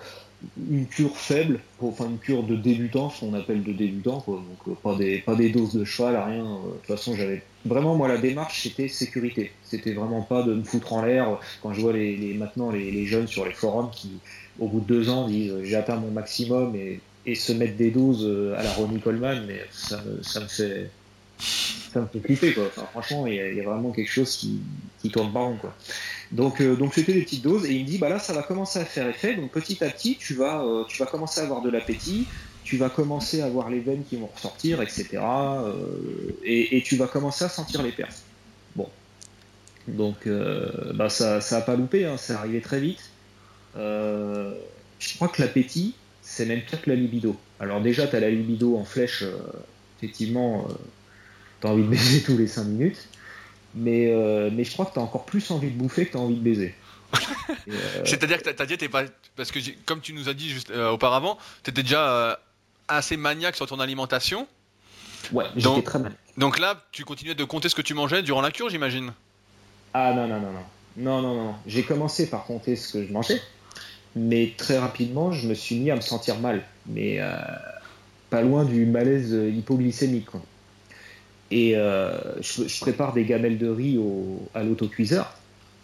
une cure faible, pour- enfin une cure de débutant, ce qu'on appelle de débutant, quoi. donc euh, pas des pas des doses de cheval, rien. euh, De toute façon, j'avais vraiment moi la démarche c'était sécurité. C'était vraiment pas de me foutre en l'air. Quand je vois les, les- maintenant les, les jeunes sur les forums qui au bout de deux ans disent euh, j'ai atteint mon maximum et, et se mettre des doses à la Ronnie Coleman, mais ça ça me fait ça me fait flipper quoi. Franchement, il y, a, vraiment quelque chose qui, qui tourne pas rond quoi. Donc euh, donc c'était des petites doses et il me dit bah là ça va commencer à faire effet. Donc petit à petit tu vas euh, tu vas commencer à avoir de l'appétit, tu vas commencer à avoir les veines qui vont ressortir, etc. euh, et, tu vas commencer à sentir les perfs. Bon. Donc euh, bah ça ça a pas loupé, hein, c'est arrivé très vite. Je crois que l'appétit c'est même pire que la libido. Alors déjà t'as la libido en flèche, effectivement. T'as envie de baiser tous les 5 minutes, mais, euh, mais je crois que t'as encore plus envie de bouffer que t'as envie de baiser. Euh, C'est-à-dire que ta- diète est pas. Parce que, comme tu nous as dit juste euh, auparavant, tu étais déjà assez maniaque sur ton alimentation. ouais, j'étais très mal. Donc là, tu continuais de compter ce que tu mangeais durant la cure, j'imagine Ah non, non, non, non. Non, non, non. J'ai commencé par compter ce que je mangeais, mais très rapidement, je me suis mis à me sentir mal. Mais pas loin du malaise hypoglycémique. quoi. Et euh, je, je prépare des gamelles de riz au, à l'autocuiseur.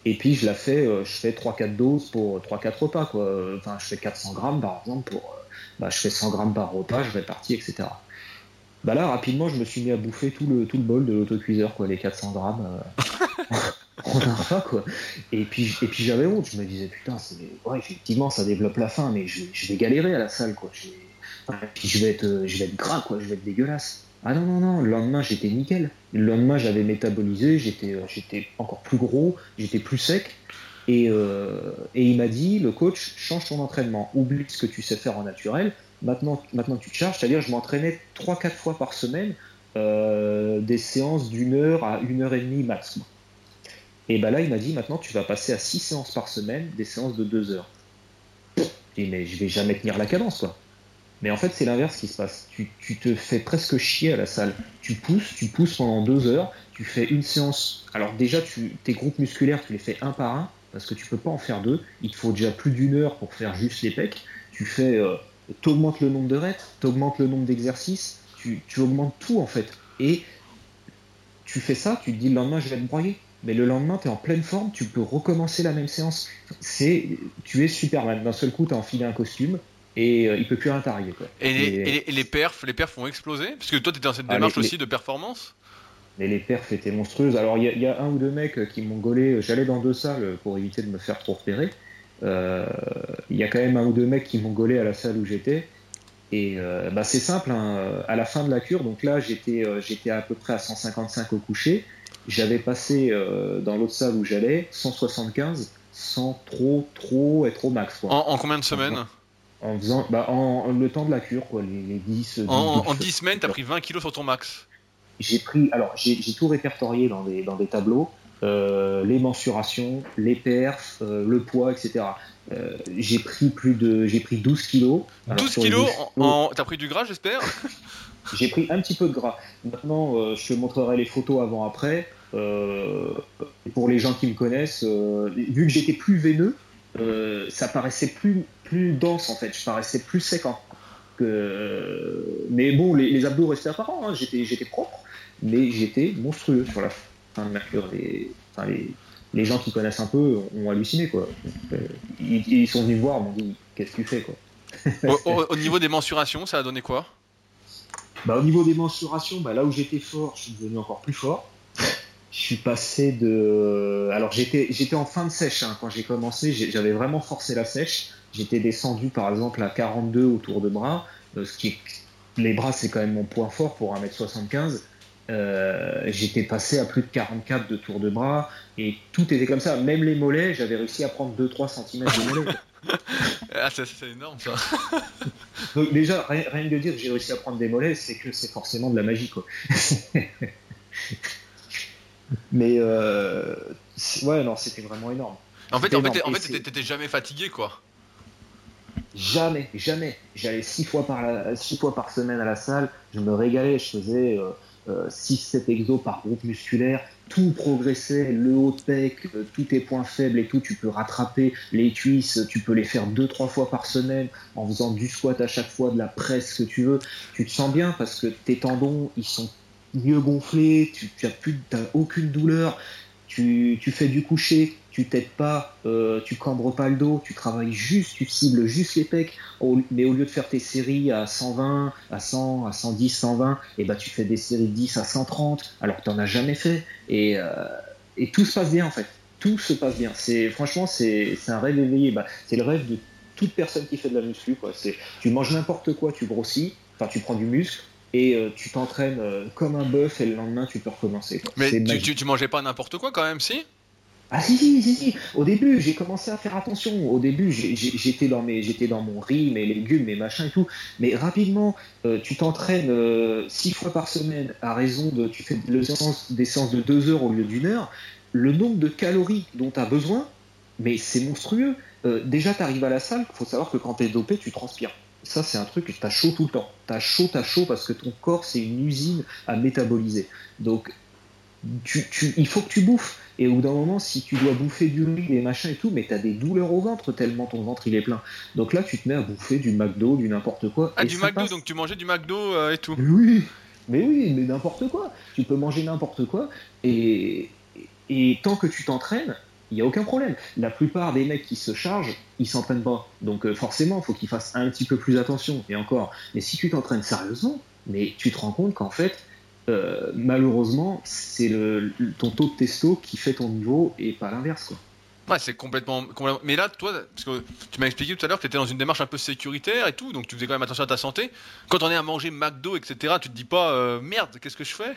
Et puis je la fais, euh, je fais 3-4 doses pour 3-4 repas. Quoi. Enfin, je fais 400 grammes par exemple pour. euh, bah, je fais 100 grammes par repas, je répartis, etc. Bah là, rapidement, je me suis mis à bouffer tout le, tout le bol de l'autocuiseur, quoi, les 400 grammes. euh, en un repas, quoi. Et puis, et puis j'avais honte, je me disais, putain, c'est, ouais, effectivement, ça développe la faim, mais je, je vais galérer à la salle, quoi. Je puis je vais, être, euh, je vais être gras, quoi, je vais être dégueulasse. Ah non, non, non, le lendemain, j'étais nickel. Le lendemain, j'avais métabolisé, j'étais, euh, encore plus gros, j'étais plus sec. Et, euh, et il m'a dit, le coach, change ton entraînement, oublie ce que tu sais faire en naturel, maintenant, maintenant tu te charges, c'est-à-dire je m'entraînais 3-4 fois par semaine, euh, des séances d'une heure à une heure et demie max. Et ben là, il m'a dit, maintenant tu vas passer à 6 séances par semaine, des séances de 2 heures. Dis, mais je vais jamais tenir la cadence, quoi. Mais en fait, c'est l'inverse qui se passe. Tu, te fais presque chier à la salle. Tu pousses, tu pousses pendant 2 heures, tu fais une séance. Alors déjà, tu, tes groupes musculaires, tu les fais un par un, parce que tu peux pas en faire deux. Il te faut déjà plus d'une heure pour faire juste les pecs. Tu fais, euh, augmentes le nombre de reps, augmentes le nombre d'exercices, tu, tu augmentes tout en fait. Et tu fais ça, tu te dis le lendemain je vais te broyer. Mais le lendemain, tu es en pleine forme, tu peux recommencer la même séance. C'est, tu es Superman. D'un seul coup, tu as enfilé un costume, et euh, il peut plus rien t'arriver. Quoi. Et, les, et, les, perfs, les perfs vont exploser Parce que toi, tu étais dans cette ah, démarche aussi de performance? Mais les perfs étaient monstrueuses. Alors, il y, y, a un ou deux mecs qui m'ont gaulé. J'allais dans deux salles pour éviter de me faire trop repérer. Euh, il y a quand même un ou deux mecs qui m'ont gaulé à la salle où j'étais. Et euh, bah, c'est simple, hein. à la fin de la cure, donc là j'étais j'étais à peu près à 155 au coucher. J'avais passé dans l'autre salle où j'allais 175 sans trop trop être au max. Quoi. En, combien de semaines? En faisant bah, en, le temps de la cure, quoi, les, 10, En, en 10 semaines, t'as pris 20 kilos sur ton max J'ai pris, alors j'ai tout répertorié dans des, dans des tableaux, euh, les mensurations, les perfs, euh, le poids, etc. Euh, j'ai pris plus de, j'ai pris 12 kilos. 12 kilos en, T'as pris du gras, j'espère? J'ai pris un petit peu de gras. Maintenant, je te montrerai les photos avant-après. pour les gens qui me connaissent, vu que j'étais plus veineux, ça paraissait plus plus dense en fait, je paraissais plus séquent. Que... Mais bon, les, abdos restaient apparents, hein. j'étais, j'étais propre, mais j'étais monstrueux sur la fin de ma cure. Les, les, gens qui connaissent un peu ont halluciné quoi. Euh, ils, sont venus voir, m'ont dit qu'est-ce que tu fais quoi? au, niveau des mensurations, ça a donné quoi? Bah, Au niveau des mensurations, bah, là où j'étais fort, je suis devenu encore plus fort. Je suis passé de. Alors j'étais, j'étais en fin de sèche hein. quand j'ai commencé, j'avais vraiment forcé la sèche. J'étais descendu par exemple à 42 autour de bras, euh, ce qui les bras c'est quand même mon point fort pour 1m75. Euh, j'étais passé à plus de 44 de tour de bras et tout était comme ça. Même les mollets, j'avais réussi à prendre 2-3 cm de mollets. ah, c'est énorme ça. Donc, déjà, rien, de dire que j'ai réussi à prendre des mollets, c'est que c'est forcément de la magie quoi. Mais euh, ouais, non, c'était vraiment énorme. En fait, en fait, en fait, t'étais jamais fatigué quoi. Jamais, jamais. J'allais six fois par semaine à la salle. Je me régalais. Je faisais 6-7 euh, euh, exos par groupe musculaire. Tout progressait, le haut pec, euh, tous tes points faibles et tout, tu peux rattraper les cuisses, tu peux les faire deux trois fois par semaine en faisant du squat à chaque fois, de la presse, que tu veux. Tu te sens bien parce que tes tendons, ils sont mieux gonflés, tu, tu as plus, aucune douleur, tu fais du coucher, tu t'aides pas, euh, tu cambres pas le dos, tu travailles juste, tu cibles juste les pecs, mais au lieu de faire tes séries à 120, à 100, à 110, 120, et bah tu fais des séries de 10 à 130, alors que tu n'en as jamais fait, et, euh, et, tout se passe bien en fait, tout se passe bien. C'est franchement c'est un rêve éveillé, bah, c'est le rêve de toute personne qui fait de la muscu quoi. C'est tu manges n'importe quoi, tu grossis, enfin tu prends du muscle, et euh, tu t'entraînes comme un bœuf et le lendemain tu peux recommencer. Mais tu, tu, tu, mangeais pas n'importe quoi quand même, si? Ah si, si, si, si. Au début, j'ai commencé à faire attention. Au début, j'étais dans, j'étais dans mon riz, mes légumes, mes machins et tout. Mais rapidement, euh, tu t'entraînes euh, six fois par semaine à raison de... Tu fais le des séances de deux heures au lieu d'une heure. Le nombre de calories dont tu as besoin, mais c'est monstrueux. Euh, déjà, tu arrives à la salle, il faut savoir que quand tu es dopé, tu transpires. Ça, c'est un truc, tu as chaud tout le temps. Tu as chaud, tu as chaud parce que ton corps, c'est une usine à métaboliser. Donc, tu, tu, il faut que tu bouffes. Et au bout d'un moment, si tu dois bouffer du riz, des machins et tout, mais t'as des douleurs au ventre tellement ton ventre il est plein. Donc là, tu te mets à bouffer du McDo, du n'importe quoi. Ah, du McDo, donc tu mangeais du McDo euh, et tout Oui, mais oui, mais n'importe quoi. Tu peux manger n'importe quoi. Et, et tant que tu t'entraînes, il n'y a aucun problème. La plupart des mecs qui se chargent, ils s'entraînent pas. Donc euh, forcément, il faut qu'ils fassent un petit peu plus attention. Et encore, mais si tu t'entraînes sérieusement, mais tu te rends compte qu'en fait, euh, malheureusement, c'est le, ton taux de testo qui fait ton niveau et pas l'inverse. Quoi. Ouais, c'est complètement, Mais là, toi, parce que tu m'as expliqué tout à l'heure que tu étais dans une démarche un peu sécuritaire et tout, donc tu faisais quand même attention à ta santé. Quand on est à manger McDo, etc., tu te dis pas euh, merde, qu'est-ce que je fais?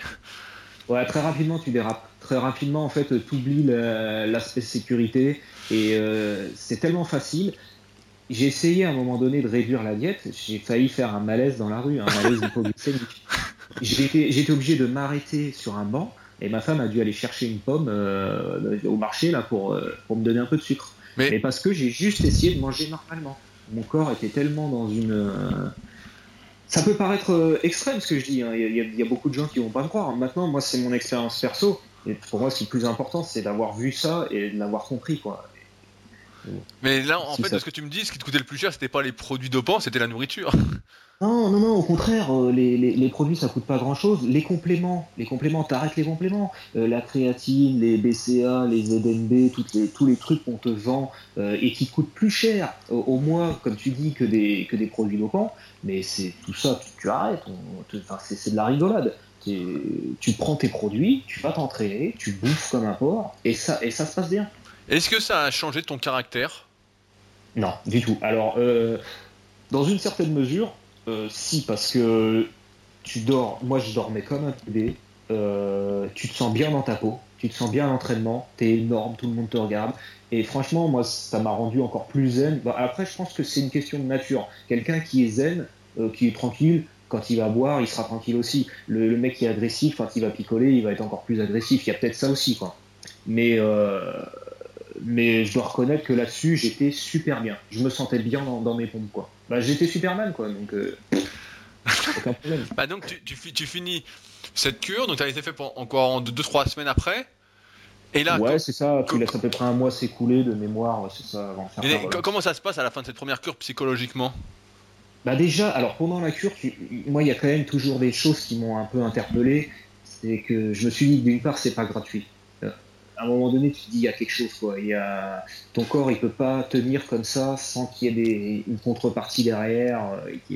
Ouais, très rapidement, tu dérapes. Très rapidement, en fait, tu oublies l'aspect sécurité et euh, c'est tellement facile. J'ai essayé à un moment donné de réduire la diète, j'ai failli faire un malaise dans la rue, un malaise hypoglycémique. J'étais obligé de m'arrêter sur un banc et ma femme a dû aller chercher une pomme euh, au marché là pour, euh, pour me donner un peu de sucre. Mais, parce que j'ai juste essayé de manger normalement. Mon corps était tellement dans une. Euh, ça peut paraître extrême ce que je dis. Hein. Il, y a, beaucoup de gens qui vont pas me croire. Maintenant, moi, c'est mon expérience perso. Et pour moi, ce qui est plus important, c'est d'avoir vu ça et de l'avoir compris. Quoi. Mais là, en fait, de ce que tu me dis, ce qui te coûtait le plus cher, c'était pas les produits dopants, c'était la nourriture. Non, non, non, au contraire, euh, les, les, les, produits ça coûte pas grand chose. Les compléments, les compléments, t'arrêtes les compléments. Euh, la créatine, les BCA, les ZNB, toutes les, tous les trucs qu'on te vend euh, et qui coûtent plus cher au, mois, comme tu dis, que des, que des produits dopants. Mais c'est tout ça, tu, arrêtes. c'est de la rigolade. Tu prends tes produits, tu vas t'entraîner, tu bouffes comme un porc et ça, et ça se passe bien. Est-ce que ça a changé ton caractère? Non, du tout. Alors, dans une certaine mesure, euh, si, parce que tu dors. Moi, je dormais comme un bébé. Euh, tu te sens bien dans ta peau, tu te sens bien à l'entraînement, t'es énorme, tout le monde te regarde. Et franchement, moi, ça m'a rendu encore plus zen. après, je pense que c'est une question de nature. Quelqu'un qui est zen, euh, qui est tranquille, quand il va boire, il sera tranquille aussi. Le, mec qui est agressif, quand il va picoler, il va être encore plus agressif. Il y a peut-être ça aussi, quoi. Mais, mais je dois reconnaître que là-dessus, j'étais super bien. Je me sentais bien dans, mes pompes, quoi. Bah, j'étais Superman, quoi, donc euh, aucun problème. bah, donc tu, tu, finis cette cure, donc tu as été fait pour encore 2-3 semaines après. Et là, ouais, c'est ça. Tu laisses à peu près un mois s'écouler de mémoire, c'est ça. Avant Comment ça se passe à la fin de cette première cure psychologiquement? Bah déjà, alors pendant la cure, moi il y a quand même toujours des choses qui m'ont un peu interpellé. C'est que je me suis dit d'une part c'est pas gratuit à un moment donné, tu te dis il y a quelque chose, quoi. Il y a... Ton corps, il peut pas tenir comme ça sans qu'il y ait des... une contrepartie derrière. Euh.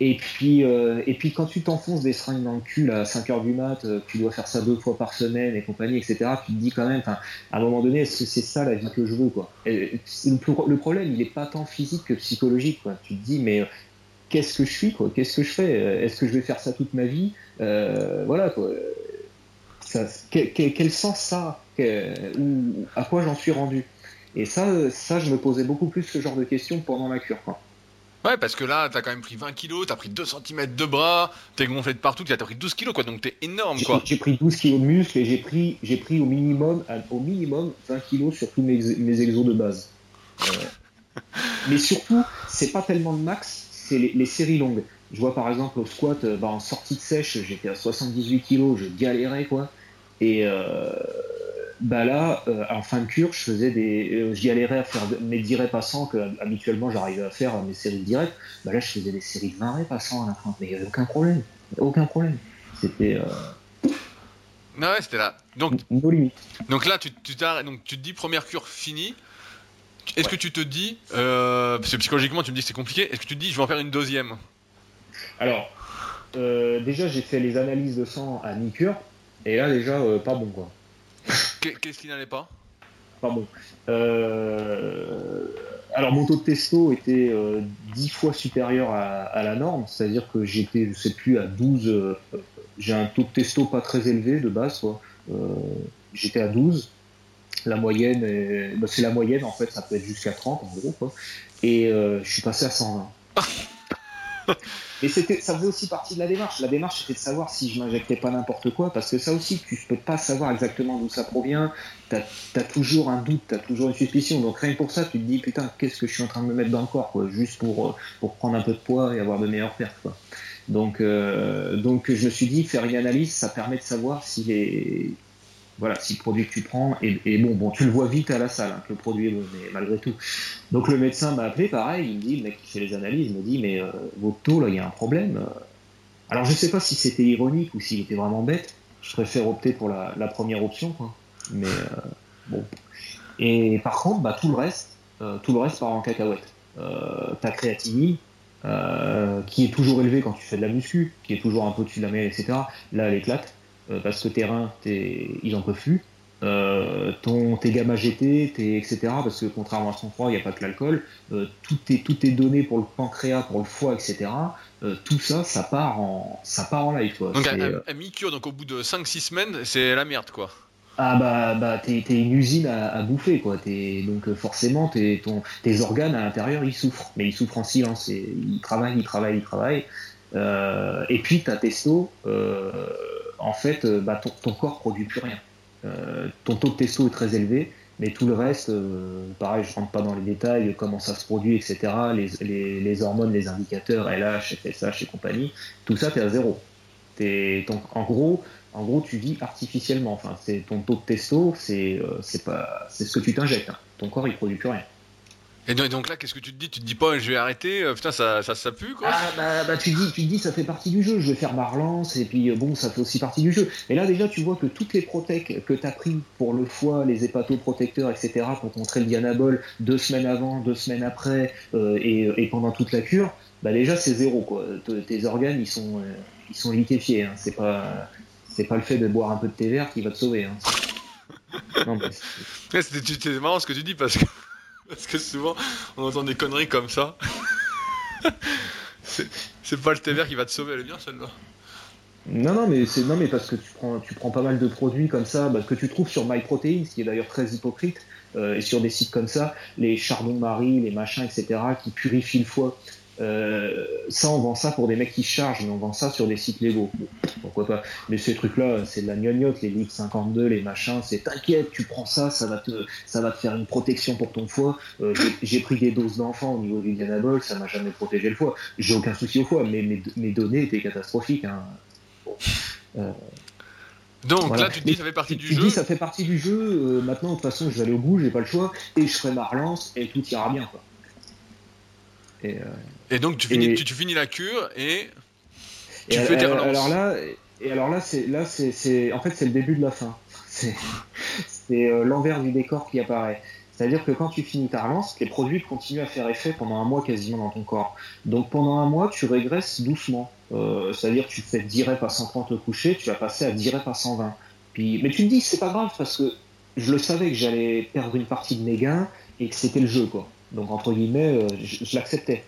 Et puis, euh, et puis quand tu t'enfonces des seringues dans le cul à 5 heures du mat, euh, tu dois faire ça deux fois par semaine et compagnie, etc. Tu te dis quand même, à un moment donné, est-ce que c'est ça la vie que je veux, quoi le, problème, il est pas tant physique que psychologique, quoi. Tu te dis, mais qu'est-ce que je suis, quoi? Qu'est-ce que je fais? Est-ce que je vais faire ça toute ma vie? Voilà, quoi quel, sens ça ou À quoi j'en suis rendu? Et ça, ça, je me posais beaucoup plus ce genre de questions pendant la cure. Quoi. Ouais, parce que là, t'as quand même pris 20 kilos, t'as pris 2 cm de bras, t'es gonflé de partout, t'as pris 12 kilos, quoi, donc t'es énorme, quoi. J'ai pris 12 kilos de muscles et j'ai pris, j'ai pris au minimum, au minimum 20 kilos sur tous mes, mes exos de base. Euh, mais surtout, c'est pas tellement le max, c'est les, séries longues. Je vois par exemple au squat, euh, bah, en sortie de sèche, j'étais à 78 kilos, je galérais, quoi. Et euh, bah là, euh, en fin de cure, je faisais des, j'y allais à faire mes 10 reps passants que habituellement j'arrivais à faire mes séries de direct. Bah là, je faisais des séries de 20 reps passants à la fin, mais il n'y avait aucun problème, aucun problème. C'était non, ouais, c'était là. Donc, limites. Donc là, tu, tu, donc, tu te dis première cure finie. Est-ce que tu te dis, parce que psychologiquement tu me dis que c'est compliqué, est-ce que tu te dis je vais en faire une deuxième? Alors, déjà j'ai fait les analyses de sang à mi-cure. Et là, déjà, euh, pas bon, quoi. Qu'est-ce qui n'allait pas? Pas bon. Euh, alors, mon taux de testo était euh, 10 fois supérieur à, la norme, c'est-à-dire que j'étais, je sais plus, à 12. Euh, j'ai un taux de testo pas très élevé de base, quoi. j'étais à 12. La moyenne, bah, c'est la moyenne, en fait, ça peut être jusqu'à 30, en gros, quoi. Et je suis passé à 120. C'était, ça faisait aussi partie de la démarche. La démarche, c'était de savoir si je m'injectais pas n'importe quoi, parce que ça aussi, tu peux pas savoir exactement d'où ça provient. T'as as toujours un doute, t'as toujours une suspicion. Donc rien que pour ça, tu te dis putain, qu'est-ce que je suis en train de me mettre dans le corps, quoi, juste pour euh, pour prendre un peu de poids et avoir de meilleures pertes, quoi. Donc euh, donc je me suis dit faire une analyse, ça permet de savoir si les voilà, si le produit que tu prends est, bon, bon, tu le vois vite à la salle, hein, que le produit est bon, mais malgré tout. Donc le médecin m'a appelé, pareil, il me dit, le mec qui fait les analyses, il me dit, mais euh, votre taux, là, il y a un problème. Alors je sais pas si c'était ironique ou s'il était vraiment bête, je préfère opter pour la, première option. Mais euh, bon. Et par contre, bah, tout le reste, euh, tout le reste part en cacahuète. ta créatinine, qui est toujours élevée quand tu fais de la muscu, qui est toujours un peu au-dessus de la mêlée, etc. Là, elle éclate. Euh, parce que tes reins, ils en peuvent plus. Euh, ton, tes gamma GT, tes, etc. Parce que contrairement à 103, il n'y a pas que l'alcool. Euh, tout, est, tout est donné pour le pancréas, pour le foie, etc. tout ça, ça part en, ça part en live. Quoi. Donc à, mi-cure, donc au bout de 5-6 semaines, c'est la merde quoi. Ah bah, bah t'es, une usine à, bouffer quoi. donc forcément ton, tes organes à l'intérieur ils souffrent, mais ils souffrent en silence. Et, ils travaillent, ils travaillent, ils travaillent. et puis ta testo, en fait, euh, bah, ton, corps produit plus rien. Euh, ton taux de testo est très élevé, mais tout le reste, euh, pareil, je rentre pas dans les détails, comment ça se produit, etc. Les, hormones, les indicateurs, LH, FSH et compagnie, tout ça, tu es à zéro. en gros, En gros, tu vis artificiellement. Enfin, c'est ton taux de testo, c'est c'est pas c'est ce que tu t'injectes. Hein. Ton corps, il produit plus rien. Et donc là, qu'est-ce que tu te dis? Tu te dis pas, je vais arrêter, euh, putain, ça, ça, ça pue quoi Ah bah, bah, tu, dis, tu te dis, ça fait partie du jeu, je vais faire ma relance, et puis euh, bon, ça fait aussi partie du jeu. Et là, déjà, tu vois que toutes les protèques que tu as pris pour le foie, les hépatoprotecteurs, etc., pour contrer le dianabol deux semaines avant, deux semaines après, euh, et, et, pendant toute la cure, bah déjà, c'est zéro quoi. Tes organes, ils sont, ils sont liquéfiés. Hein. C'est pas, c'est pas le fait de boire un peu de thé vert qui va te sauver. Hein. non, c'est marrant ce que tu dis parce que. Parce que souvent, on entend des conneries comme ça. c'est pas le thé vert qui va te sauver, elle est bien celle-là. Non, non, mais c'est non, mais parce que tu prends, pas mal de produits comme ça, bah, que tu trouves sur MyProtein, ce qui est d'ailleurs très hypocrite, euh, et sur des sites comme ça, les chardons-marie, les machins, etc., qui purifient le foie. Euh, ça, on vend ça pour des mecs qui chargent, mais on vend ça sur des sites légaux. pourquoi pas Mais ces trucs-là, c'est de la gnognotte, les livres 52, les machins, c'est t'inquiète, tu prends ça, ça va te, ça va te faire une protection pour ton foie. Euh, j'ai pris des doses d'enfants au niveau du dianabol, ça m'a jamais protégé le foie. J'ai aucun souci au foie, mais mes, données étaient catastrophiques. Hein. Euh, donc là, tu te dis, ça fait partie du jeu. Tu dis, ça fait partie du jeu. maintenant, de toute façon, je vais aller au bout, j'ai pas le choix, et je ferai ma relance, et tout ira bien. Quoi. Et, et donc tu finis, tu, finis la cure et tu fais tes relances. Alors là, et alors là, c'est là, c'est, en fait, c'est le début de la fin. C'est, euh, l'envers du décor qui apparaît. C'est-à-dire que quand tu finis ta relance, les produits continuent à faire effet pendant un mois quasiment dans ton corps. Donc pendant un mois, tu régresses doucement. Euh, c'est-à-dire que tu fais 10 reps à 130 au coucher, tu vas passer à 10 reps à 120. Puis, mais tu te dis, c'est pas grave parce que je le savais que j'allais perdre une partie de mes gains et que c'était le jeu, quoi. Donc entre guillemets, euh, je l'acceptais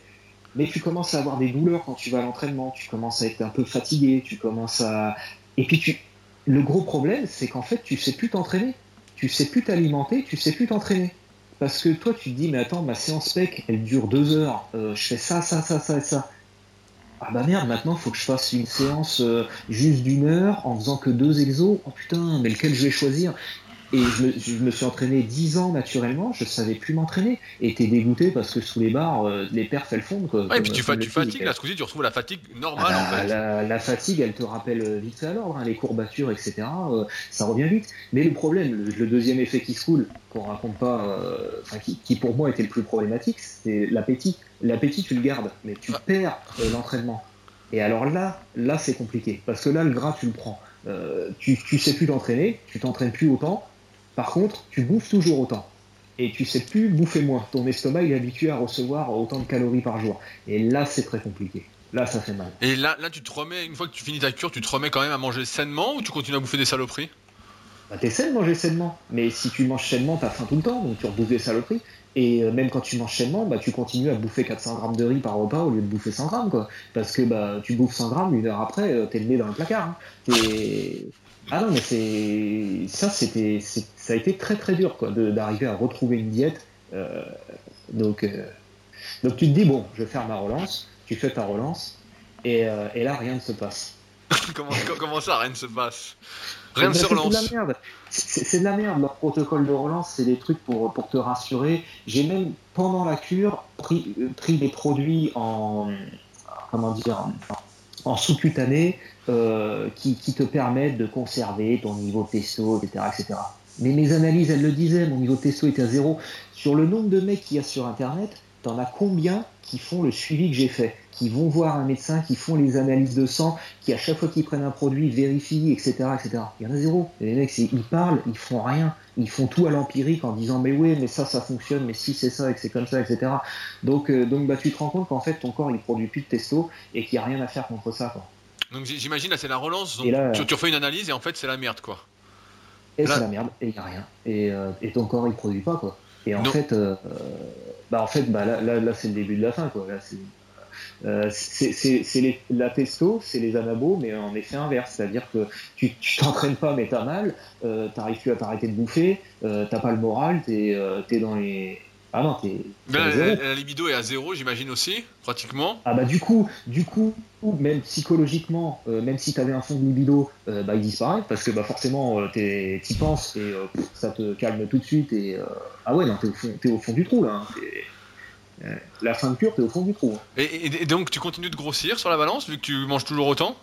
mais tu commences à avoir des douleurs quand tu vas à l'entraînement, tu commences à être un peu fatigué, tu commences à... Et puis tu... le gros problème, c'est qu'en fait, tu sais plus t'entraîner, tu sais plus t'alimenter, tu sais plus t'entraîner. Parce que toi, tu te dis, mais attends, ma séance PEC, elle dure deux heures, euh, je fais ça, ça, ça, ça et ça. Ah bah merde, maintenant, il faut que je fasse une séance euh, juste d'une heure en faisant que deux exos. Oh putain, mais lequel je vais choisir? Et je me, suis entraîné 10 ans naturellement, je savais plus m'entraîner. Et t'es dégoûté parce que sous les barres, euh, les perfs elles fondent. Quoi, ouais, et puis tu, tu fatigues, là, tu retrouves la fatigue normale ah, en fait. La, fatigue, elle te rappelle euh, vite fait à l'ordre, hein, les courbatures, etc. Euh, ça revient vite. Mais le problème, le, deuxième effet qui se coule, qu'on raconte pas, enfin, qui, qui, pour moi était le plus problématique, c'est l'appétit. L'appétit, tu le gardes, mais tu ah. perds l'entraînement. Et alors là, là c'est compliqué. Parce que là, le gras, tu le prends. tu, tu sais plus t'entraîner, tu t'entraînes plus autant par contre, tu bouffes toujours autant. Et tu sais plus bouffer moins. Ton estomac il est habitué à recevoir autant de calories par jour. Et là, c'est très compliqué. Là, ça fait mal. Et là, là, tu te remets, une fois que tu finis ta cure, tu te remets quand même à manger sainement ou tu continues à bouffer des saloperies? Bah, T'essaies de manger sainement. Mais si tu manges sainement, t'as faim tout le temps, donc tu rebouffes des saloperies. Et euh, même quand tu manges sainement, bah, tu continues à bouffer 400 grammes de riz par repas au lieu de bouffer 100 grammes, quoi. Parce que bah, tu bouffes 100 grammes, une heure après, euh, t'es le nez dans le placard. Hein. Ah non, mais c'est ça, c'était, ça a été très très dur quoi, d'arriver à retrouver une diète. Euh, donc, euh, donc tu te dis bon, je vais faire ma relance. Tu fais ta relance et, euh, et là rien ne se passe. comment, comment, ça, rien ne se passe? Rien ne se relance. C'est de la merde. C'est de la merde. Leur protocole de relance, c'est des trucs pour, pour te rassurer. J'ai même pendant la cure pris, pris des produits en comment dire en sous-cutané euh, qui, te permettent de conserver ton niveau testo, etc., etc. Mais mes analyses, elles le disaient, mon niveau testo était à zéro. Sur le nombre de mecs qu'il y a sur Internet, t'en as combien qui font le suivi que j'ai fait, qui vont voir un médecin, qui font les analyses de sang, qui à chaque fois qu'ils prennent un produit vérifient, etc., etc. Il y en a zéro. les mecs, ils parlent, ils font rien, ils font tout à l'empirique en disant mais oui, mais ça, ça fonctionne, mais si c'est ça et que c'est comme ça, etc. Donc, euh, donc bah tu te rends compte qu'en fait ton corps il produit plus de testo et qu'il n'y a rien à faire contre ça. Quoi. Donc j'imagine là c'est la relance. Donc, tu, refais une analyse et en fait c'est la merde quoi. Et c'est la merde et il n'y a rien. Et, euh, et, ton corps il produit pas quoi. Et en fait, euh, bah en fait bah là, là, c'est le début de la fin quoi. Là c'est euh, c'est la testo, c'est les anabos, mais en effet inverse. C'est-à-dire que tu t'entraînes pas, mais t'as mal, euh, t'arrives plus à t'arrêter de bouffer, euh, t'as pas le moral, t'es es dans les, ah non, t'es. la, libido est à zéro, j'imagine aussi, pratiquement. Ah bah du coup, du coup, même psychologiquement, euh, même si t'avais un fond de libido, euh, bah il disparaît parce que bah forcément euh, t'y penses et ça te calme tout de suite et ah ouais non t'es au fond, es au fond du trou là. Hein, la fin de cure, t'es au fond du trou. Hein. Et, donc tu continues de grossir sur la balance vu que tu manges toujours autant?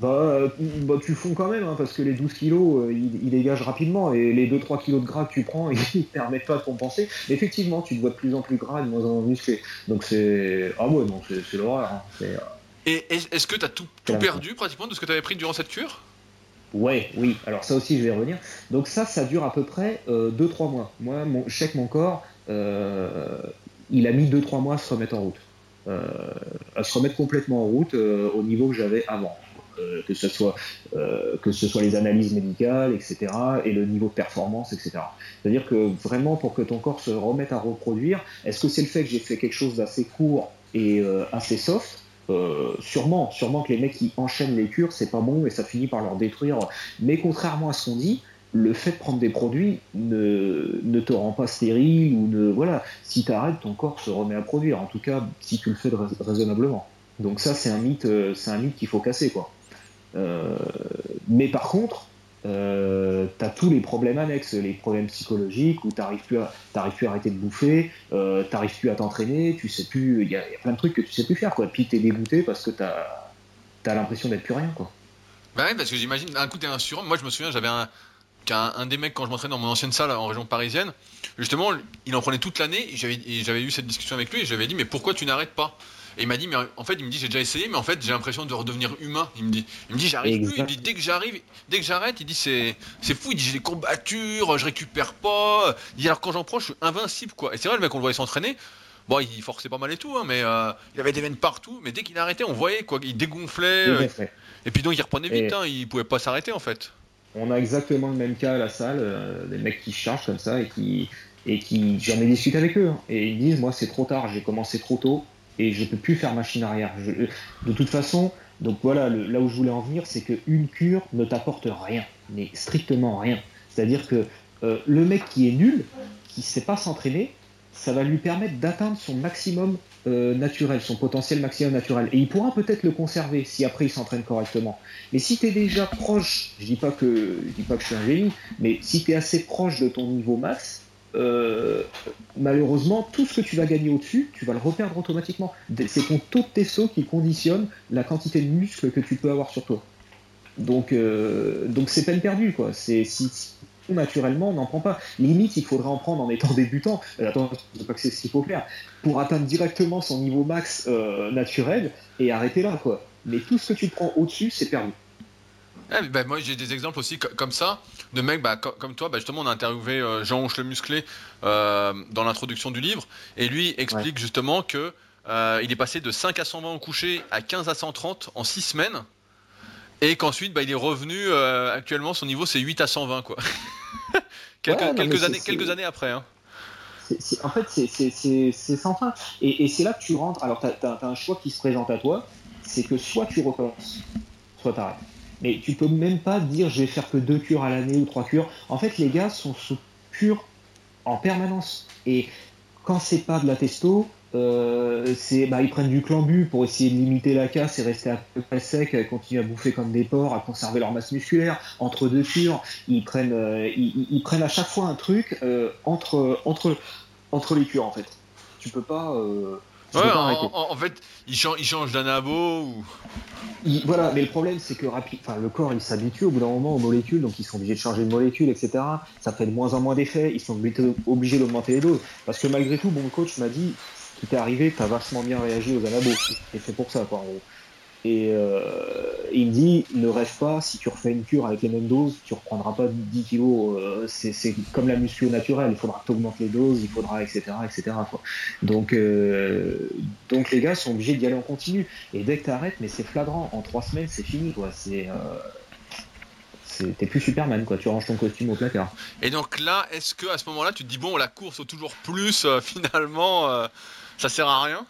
Bah, bah, tu fonds quand même, hein, parce que les 12 kilos, euh, ils, dégagent rapidement, et les 2-3 kilos de gras que tu prends, ils ne permettent pas de compenser. Effectivement, tu te vois de plus en plus gras, de moins en moins musclé. Donc c'est. Ah ouais, non, c'est l'horreur. Hein. Euh, et est-ce que tu as tout, perdu pratiquement de ce que tu avais pris durant cette cure? Ouais, oui. Alors ça aussi, je vais revenir. Donc ça, ça dure à peu près 2-3 euh, mois. Moi, mon, je sais que mon corps, il a mis 2-3 mois à se remettre en route. à se remettre complètement en route au niveau que j'avais avant. Euh, que ce soit euh, que ce soit les analyses médicales, etc., et le niveau de performance, etc. C'est-à-dire que vraiment pour que ton corps se remette à reproduire, est-ce que c'est le fait que j'ai fait quelque chose d'assez court et euh, assez soft? Sûrement, sûrement que les mecs qui enchaînent les cures, c'est pas bon et ça finit par leur détruire. Mais contrairement à ce qu'on dit, le fait de prendre des produits ne, ne te rend pas stérile ou ne voilà. Si tu arrêtes, ton corps se remet à produire. En tout cas, si tu le fais raisonnablement. Donc ça, c'est un mythe, c'est un mythe qu'il faut casser quoi. Euh, mais par contre, euh, tu as tous les problèmes annexes, les problèmes psychologiques où tu n'arrives plus, à, plus à arrêter de bouffer, euh, tu n'arrives plus à t'entraîner, tu sais plus, il y, a plein de trucs que tu sais plus faire, quoi. Puis tu es dégoûté parce que tu as, l'impression d'être plus rien, quoi. Bah ouais, parce que j'imagine, un coup t'es un surhomme. Moi, je me souviens, j'avais un, un, des mecs quand je m'entraînais dans mon ancienne salle en région parisienne. Justement, il en prenait toute l'année. J'avais eu cette discussion avec lui et j'avais dit, mais pourquoi tu n'arrêtes pas? Et il m'a dit, mais en fait, il me dit, j'ai déjà essayé, mais en fait, j'ai l'impression de redevenir humain. Il me dit, il me dit, j'arrive plus. Il me dit, dès que j'arrive, dès que j'arrête, il dit, c'est, c'est fou. Il dit, j'ai des courbatures, je récupère pas. Il dit, alors quand j'en prends, je suis invincible, quoi. Et c'est vrai, le mec, on le voyait s'entraîner. Bon, il forçait pas mal et tout, hein, mais euh, il avait des veines partout. Mais dès qu'il arrêtait, on voyait, quoi, il dégonflait. Euh, et puis donc, il reprenait vite, hein, il pouvait pas s'arrêter, en fait. On a exactement le même cas à la salle, euh, des mecs qui chargent comme ça et qui, et qui, j'en ai discuté avec eux, hein. et ils disent, moi, c'est trop tard, j'ai commencé trop tôt et je peux plus faire machine arrière. de toute façon, donc voilà, là où je voulais en venir, c'est qu'une cure ne t'apporte rien, mais strictement rien. C'est-à-dire que euh, le mec qui est nul, qui ne sait pas s'entraîner, ça va lui permettre d'atteindre son maximum euh, naturel, son potentiel maximum naturel. Et il pourra peut-être le conserver si après il s'entraîne correctement. Mais si tu es déjà proche, je dis pas que je dis pas que je suis un génie, mais si tu es assez proche de ton niveau max, euh, malheureusement, tout ce que tu vas gagner au-dessus, tu vas le reperdre automatiquement. C'est ton taux de testo qui conditionne la quantité de muscles que tu peux avoir sur toi. Donc, euh, donc c'est peine perdue, quoi. C'est si, naturellement, on n'en prend pas. Limite, il faudrait en prendre en étant débutant. Euh, attends, je sais pas que c'est ce qu'il faut faire pour atteindre directement son niveau max naturel et arrêter là, quoi. Mais tout ce que tu prends au-dessus, c'est perdu. Eh, ben, moi j'ai des exemples aussi comme ça de mecs bah, comme toi. Bah, justement, on a interviewé euh, Jean Honche le musclé euh, dans l'introduction du livre et lui explique justement que euh, il est passé de 5 à 120 au coucher à 15 à 130 en 6 semaines et qu'ensuite bah, il est revenu actuellement son niveau c'est 8 à 120 quoi. quelques, années, quelques années après. Hein. en fait, c'est sans fin. Et, et c'est là que tu rentres. Alors, tu as, un choix qui se présente à toi c'est que soit tu recommences, soit tu arrêtes. Mais tu peux même pas dire je vais faire que deux cures à l'année ou trois cures. En fait, les gars sont sous cure en permanence. Et quand c'est pas de la testo, euh, c'est bah, ils prennent du clambu pour essayer de limiter la casse et rester à peu près sec, continuer à bouffer comme des porcs, à conserver leur masse musculaire. Entre deux cures, ils prennent, euh, ils, prennent à chaque fois un truc euh, entre, entre, entre les cures en fait. Tu peux pas. Ouais, en, fait, il change, il change d'anabo ou. voilà, mais le problème c'est que le corps il s'habitue au bout d'un moment aux molécules, donc ils sont obligés de changer de molécules, etc. Ça fait de moins en moins d'effets, ils sont obligés d'augmenter les doses. Parce que malgré tout, mon coach m'a dit, ce qui t'est arrivé, t'as vachement bien réagi aux anabos. Et c'est pour ça, quoi, en gros. Et euh, il me dit, ne rêve pas, si tu refais une cure avec les mêmes doses, tu reprendras pas 10 kilos. Euh, c'est comme la muscu naturelle, il faudra augmentes les doses, il faudra, etc. etc. Donc, euh, donc les gars sont obligés d'y aller en continu. Et dès que tu arrêtes, mais c'est flagrant, en 3 semaines, c'est fini. quoi. C'est t'es plus Superman quoi, tu ranges ton costume au placard. Et donc là, est-ce que à ce moment-là, tu te dis bon, la course au toujours plus, finalement, ça sert à rien?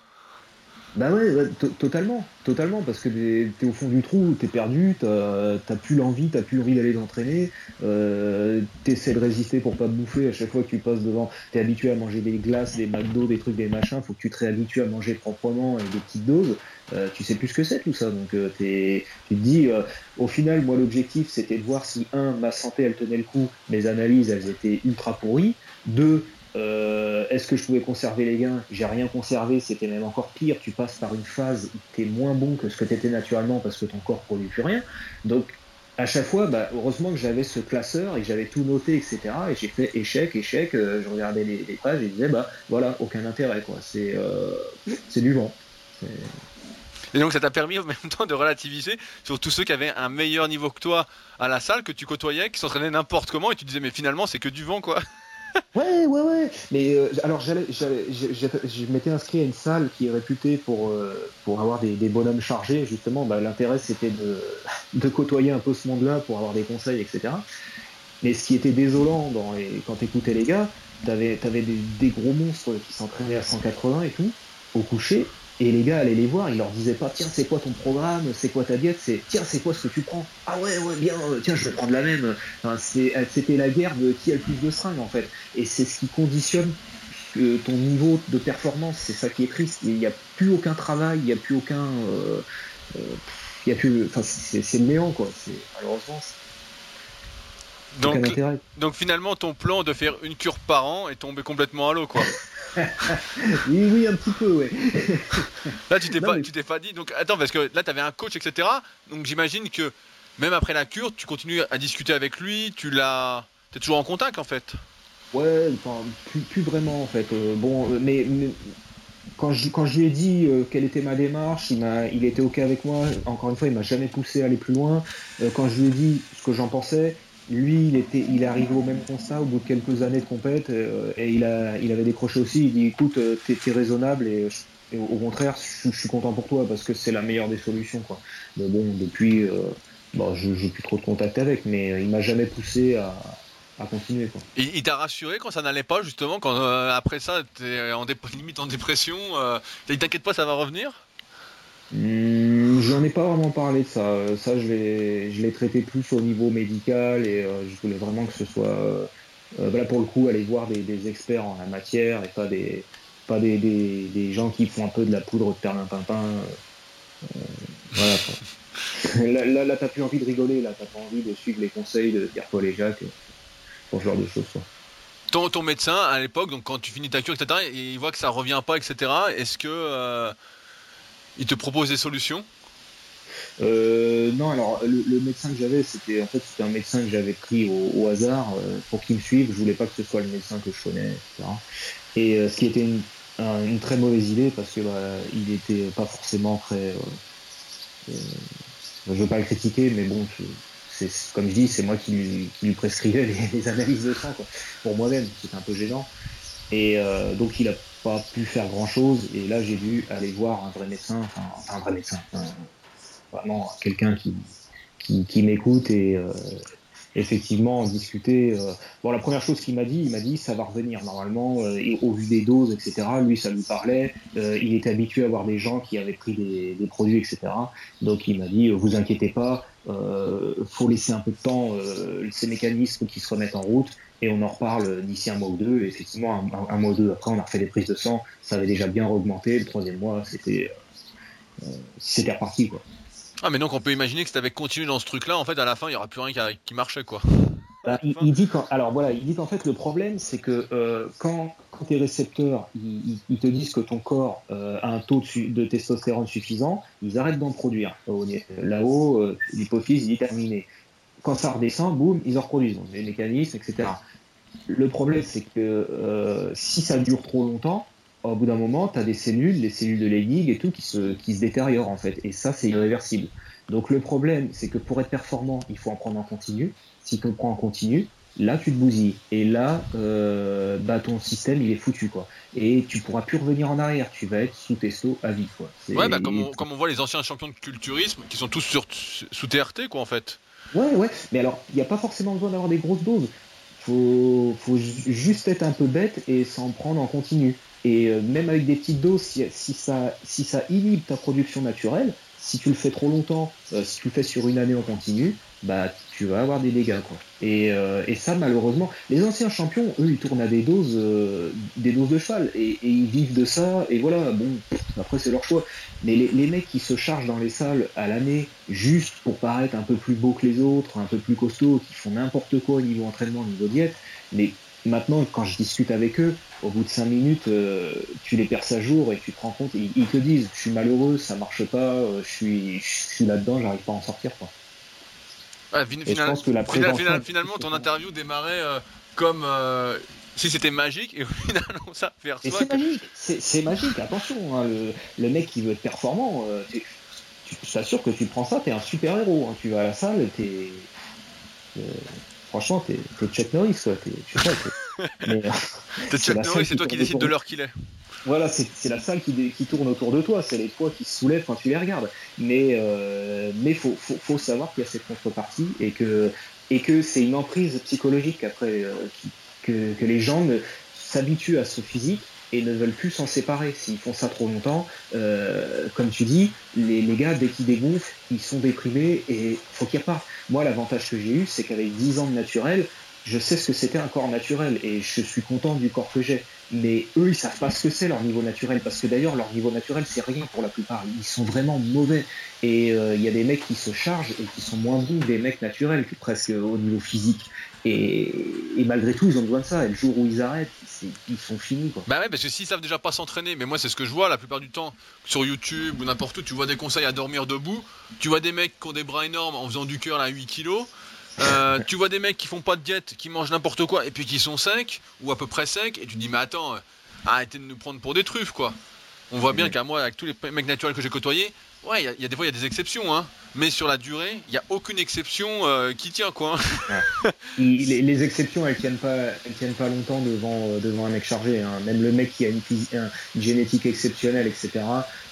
Bah ouais, totalement, totalement, parce que t'es au fond du trou, t'es perdu, t'as plus l'envie, t'as plus envie d'aller t'entraîner, euh, t'essaies de résister pour pas te bouffer à chaque fois que tu passes devant, t'es habitué à manger des glaces, des McDo, des trucs, des machins, faut que tu te réhabitues à manger proprement et des petites doses, euh, tu sais plus ce que c'est tout ça, donc euh, tu te dis, euh, au final, moi l'objectif c'était de voir si, un, ma santé elle tenait le coup, mes analyses elles étaient ultra pourries, deux, euh, est-ce que je pouvais conserver les gains? J'ai rien conservé, c'était même encore pire. Tu passes par une phase où tu es moins bon que ce que tu étais naturellement parce que ton corps produit plus rien. Donc, à chaque fois, bah, heureusement que j'avais ce classeur et que j'avais tout noté, etc. Et j'ai fait échec, échec. Euh, je regardais les, pages et je disais, bah voilà, aucun intérêt, quoi. C'est euh, c'est du vent. Et donc ça t'a permis en même temps de relativiser sur tous ceux qui avaient un meilleur niveau que toi à la salle, que tu côtoyais, qui s'entraînaient n'importe comment, et tu disais mais finalement c'est que du vent quoi. Ouais, ouais, ouais. Mais euh, alors, j'allais, je m'étais inscrit à une salle qui est réputée pour, euh, avoir des, bonhommes chargés, justement. Bah, l'intérêt, c'était de, côtoyer un peu ce monde-là pour avoir des conseils, etc. Mais ce qui était désolant quand t'écoutais les gars, t'avais avais des, des gros monstres qui s'entraînaient à 180 et tout, au coucher, et les gars allaient les voir, ils leur disaient pas tiens c'est quoi ton programme, c'est quoi ta diète, c'est tiens c'est quoi ce que tu prends? Ah ouais ouais bien, euh, tiens je vais prendre la même. Euh, C'était la guerre de qui a le plus de seringues en fait. Et c'est ce qui conditionne euh, ton niveau de performance, c'est ça qui est triste. Il n'y a plus aucun travail, il n'y a plus aucun. il y a plus. Enfin c'est le néant quoi. Malheureusement. Donc, donc finalement ton plan de faire une cure par an est tombé complètement à l'eau quoi. oui, oui, un petit peu, ouais. là, tu t'es pas, tu t'es pas dit. Donc, attends, parce que là, tu avais un coach, etc. Donc, j'imagine que même après la cure, tu continues à discuter avec lui. Tu l'as, t'es toujours en contact, en fait. Ouais, enfin, plus, vraiment, en fait. Euh, bon, euh, mais, quand je, quand je lui ai dit euh, quelle était ma démarche, il, m'a, il était OK avec moi. Encore une fois, il m'a jamais poussé à aller plus loin. quand je lui ai dit ce que j'en pensais, lui, il était, il est arrivé au même constat au bout de quelques années de compète euh, et il a, il avait décroché aussi. Il dit, écoute, euh, t'es, es raisonnable et, au contraire, je, suis content pour toi parce que c'est la meilleure des solutions, quoi. Mais bon, depuis, euh, bon, je, j'ai plus trop de contact avec, mais il m'a jamais poussé à, à continuer, quoi. il t'a rassuré quand ça n'allait pas, justement, quand après ça, t'es en limite en dépression. il t'inquiète pas, ça va revenir? Hmm, j'en ai pas vraiment parlé de ça. Ça, je l'ai, traité plus au niveau médical et euh, je voulais vraiment que ce soit, euh, voilà, pour le coup, aller voir des, experts en la matière et pas des, pas des, gens qui font un peu de la poudre de perlimpinpin. Euh, voilà. là, t'as plus envie de rigoler, là, t'as pas envie de suivre les conseils de Pierre-Paul et Jacques pour ce genre de choses. Ton, ton médecin, à l'époque, donc quand tu finis ta cure, etc., il voit que ça revient pas, etc., est-ce que il te propose des solutions? Euh, non, alors le, médecin que j'avais, c'était en fait c'était un médecin que j'avais pris au, hasard euh, pour qu'il me suive. Je voulais pas que ce soit le médecin que je connais, etc. Et euh, ce qui était une, très mauvaise idée parce que bah, il était pas forcément très. je veux pas le critiquer, mais bon, c'est comme je dis, c'est moi qui lui, prescrivais les, analyses de sang pour moi-même. C'était un peu gênant. Et donc il a pas pu faire grand chose. Et là, j'ai dû aller voir un vrai médecin, enfin, un vrai médecin, vraiment quelqu'un qui, qui, m'écoute et euh, effectivement discuter. Euh. Bon, la première chose qu'il m'a dit, il m'a dit ça va revenir normalement, euh, au vu des doses, etc. Lui, ça lui parlait. il était habitué à voir des gens qui avaient pris des, produits, etc. Donc, il m'a dit vous inquiétez pas, faut laisser un peu de temps ces mécanismes qui se remettent en route et on en reparle d'ici un mois ou deux. Et effectivement, un, mois ou deux après, on a refait des prises de sang, ça avait déjà bien augmenté. Le troisième mois, c'était c'était reparti quoi. Ah mais donc on peut imaginer que si avais continué dans ce truc-là, en fait à la fin il n'y aurait plus rien qui, marchait quoi. Bah, il, dit qu'en, alors voilà, il dit qu'en fait le problème c'est que euh, quand, quand, tes récepteurs ils, te disent que ton corps euh, a un taux de, testostérone suffisant, ils arrêtent d'en produire. Là-haut, l'hypophyse est terminée quand ça redescend, boum, ils en reproduisent. Donc, les mécanismes, etc. Le problème, c'est que euh, si ça dure trop longtemps, au bout d'un moment, tu as des cellules, les cellules de Leydig et tout, qui se, qui se détériorent en fait. Et ça, c'est irréversible. Donc le problème, c'est que pour être performant, il faut en prendre en continu. Si tu en prends en continu, là, tu te bousilles. Et là, euh, bah, ton système, il est foutu. quoi. Et tu pourras plus revenir en arrière. Tu vas être sous testo à vie. Quoi. Ouais, bah, comme, on, comme on voit les anciens champions de culturisme, qui sont tous sur, sous TRT, quoi, en fait. Ouais, ouais. Mais alors, il n'y a pas forcément besoin d'avoir des grosses doses. Faut, faut juste être un peu bête et s'en prendre en continu. Et euh, même avec des petites doses, si, ça, inhibe ta production naturelle, si tu le fais trop longtemps, euh, si tu le fais sur une année en continu, bah tu vas avoir des dégâts quoi. Et, euh, ça malheureusement, les anciens champions, eux, ils tournent à des doses, des doses de cheval et, ils vivent de ça. Et voilà, bon, après c'est leur choix. Mais les, les, mecs qui se chargent dans les salles à l'année juste pour paraître un peu plus beaux que les autres, un peu plus costauds, qui font n'importe quoi au niveau entraînement, au niveau diète, mais maintenant quand je discute avec eux, au bout de 5 minutes, tu les perds à jour et tu te rends compte, ils, ils te disent, je suis malheureux, ça marche pas, je suis, je suis là-dedans, j'arrive pas à en sortir. Quoi. finalement, ton interview démarrait comme si c'était magique et au final on s'aperçoit. C'est magique, c'est magique, attention, hein, le, mec qui veut être performant, euh, tu, tu t'assures que tu prends ça, t'es un super héros, hein. tu vas à la salle, t'es. Franchement, t'es Chuck Norris, quoi. Je sais Chuck Norris, c'est toi qui décides de l'heure qu'il est. Voilà, c'est la salle qui, qui, tourne autour de toi, c'est les toits qui se soulèvent quand tu les regardes. Mais euh, mais faut, faut, faut savoir qu'il y a cette contrepartie et que et que c'est une emprise psychologique après euh, qui, que, les gens s'habituent à ce physique et ne veulent plus s'en séparer. S'ils font ça trop longtemps, euh, comme tu dis, les, gars, dès qu'ils dégonflent, ils sont déprimés et faut qu'ils repartent. Moi, l'avantage que j'ai eu, c'est qu'avec 10 ans de naturel, je sais ce que c'était un corps naturel et je suis content du corps que j'ai. Mais eux, ils savent pas ce que c'est leur niveau naturel parce que d'ailleurs, leur niveau naturel, c'est rien pour la plupart. Ils sont vraiment mauvais. Et euh, il y a des mecs qui se chargent et qui sont moins bons des mecs naturels, presque au niveau physique. Et, malgré tout, ils ont besoin de ça. Et le jour où ils arrêtent, ils sont finis. Quoi. Bah ouais, parce que s'ils savent déjà pas s'entraîner, mais moi c'est ce que je vois la plupart du temps sur YouTube ou n'importe où, tu vois des conseils à dormir debout, tu vois des mecs qui ont des bras énormes en faisant du cœur à 8 kilos. Euh, tu vois des mecs qui font pas de diète, qui mangent n'importe quoi et puis qui sont secs ou à peu près secs et tu dis mais attends, euh, arrêtez de nous prendre pour des truffes quoi. On voit bien qu'à moi avec tous les mecs naturels que j'ai côtoyés, Ouais, il y, a des fois il y a des exceptions, hein. Mais sur la durée, il n'y a aucune exception euh, qui tient, quoi. les, exceptions, elles tiennent pas, elles tiennent pas longtemps devant euh, devant un mec chargé. Hein. Même le mec qui a une, génétique exceptionnelle, etc.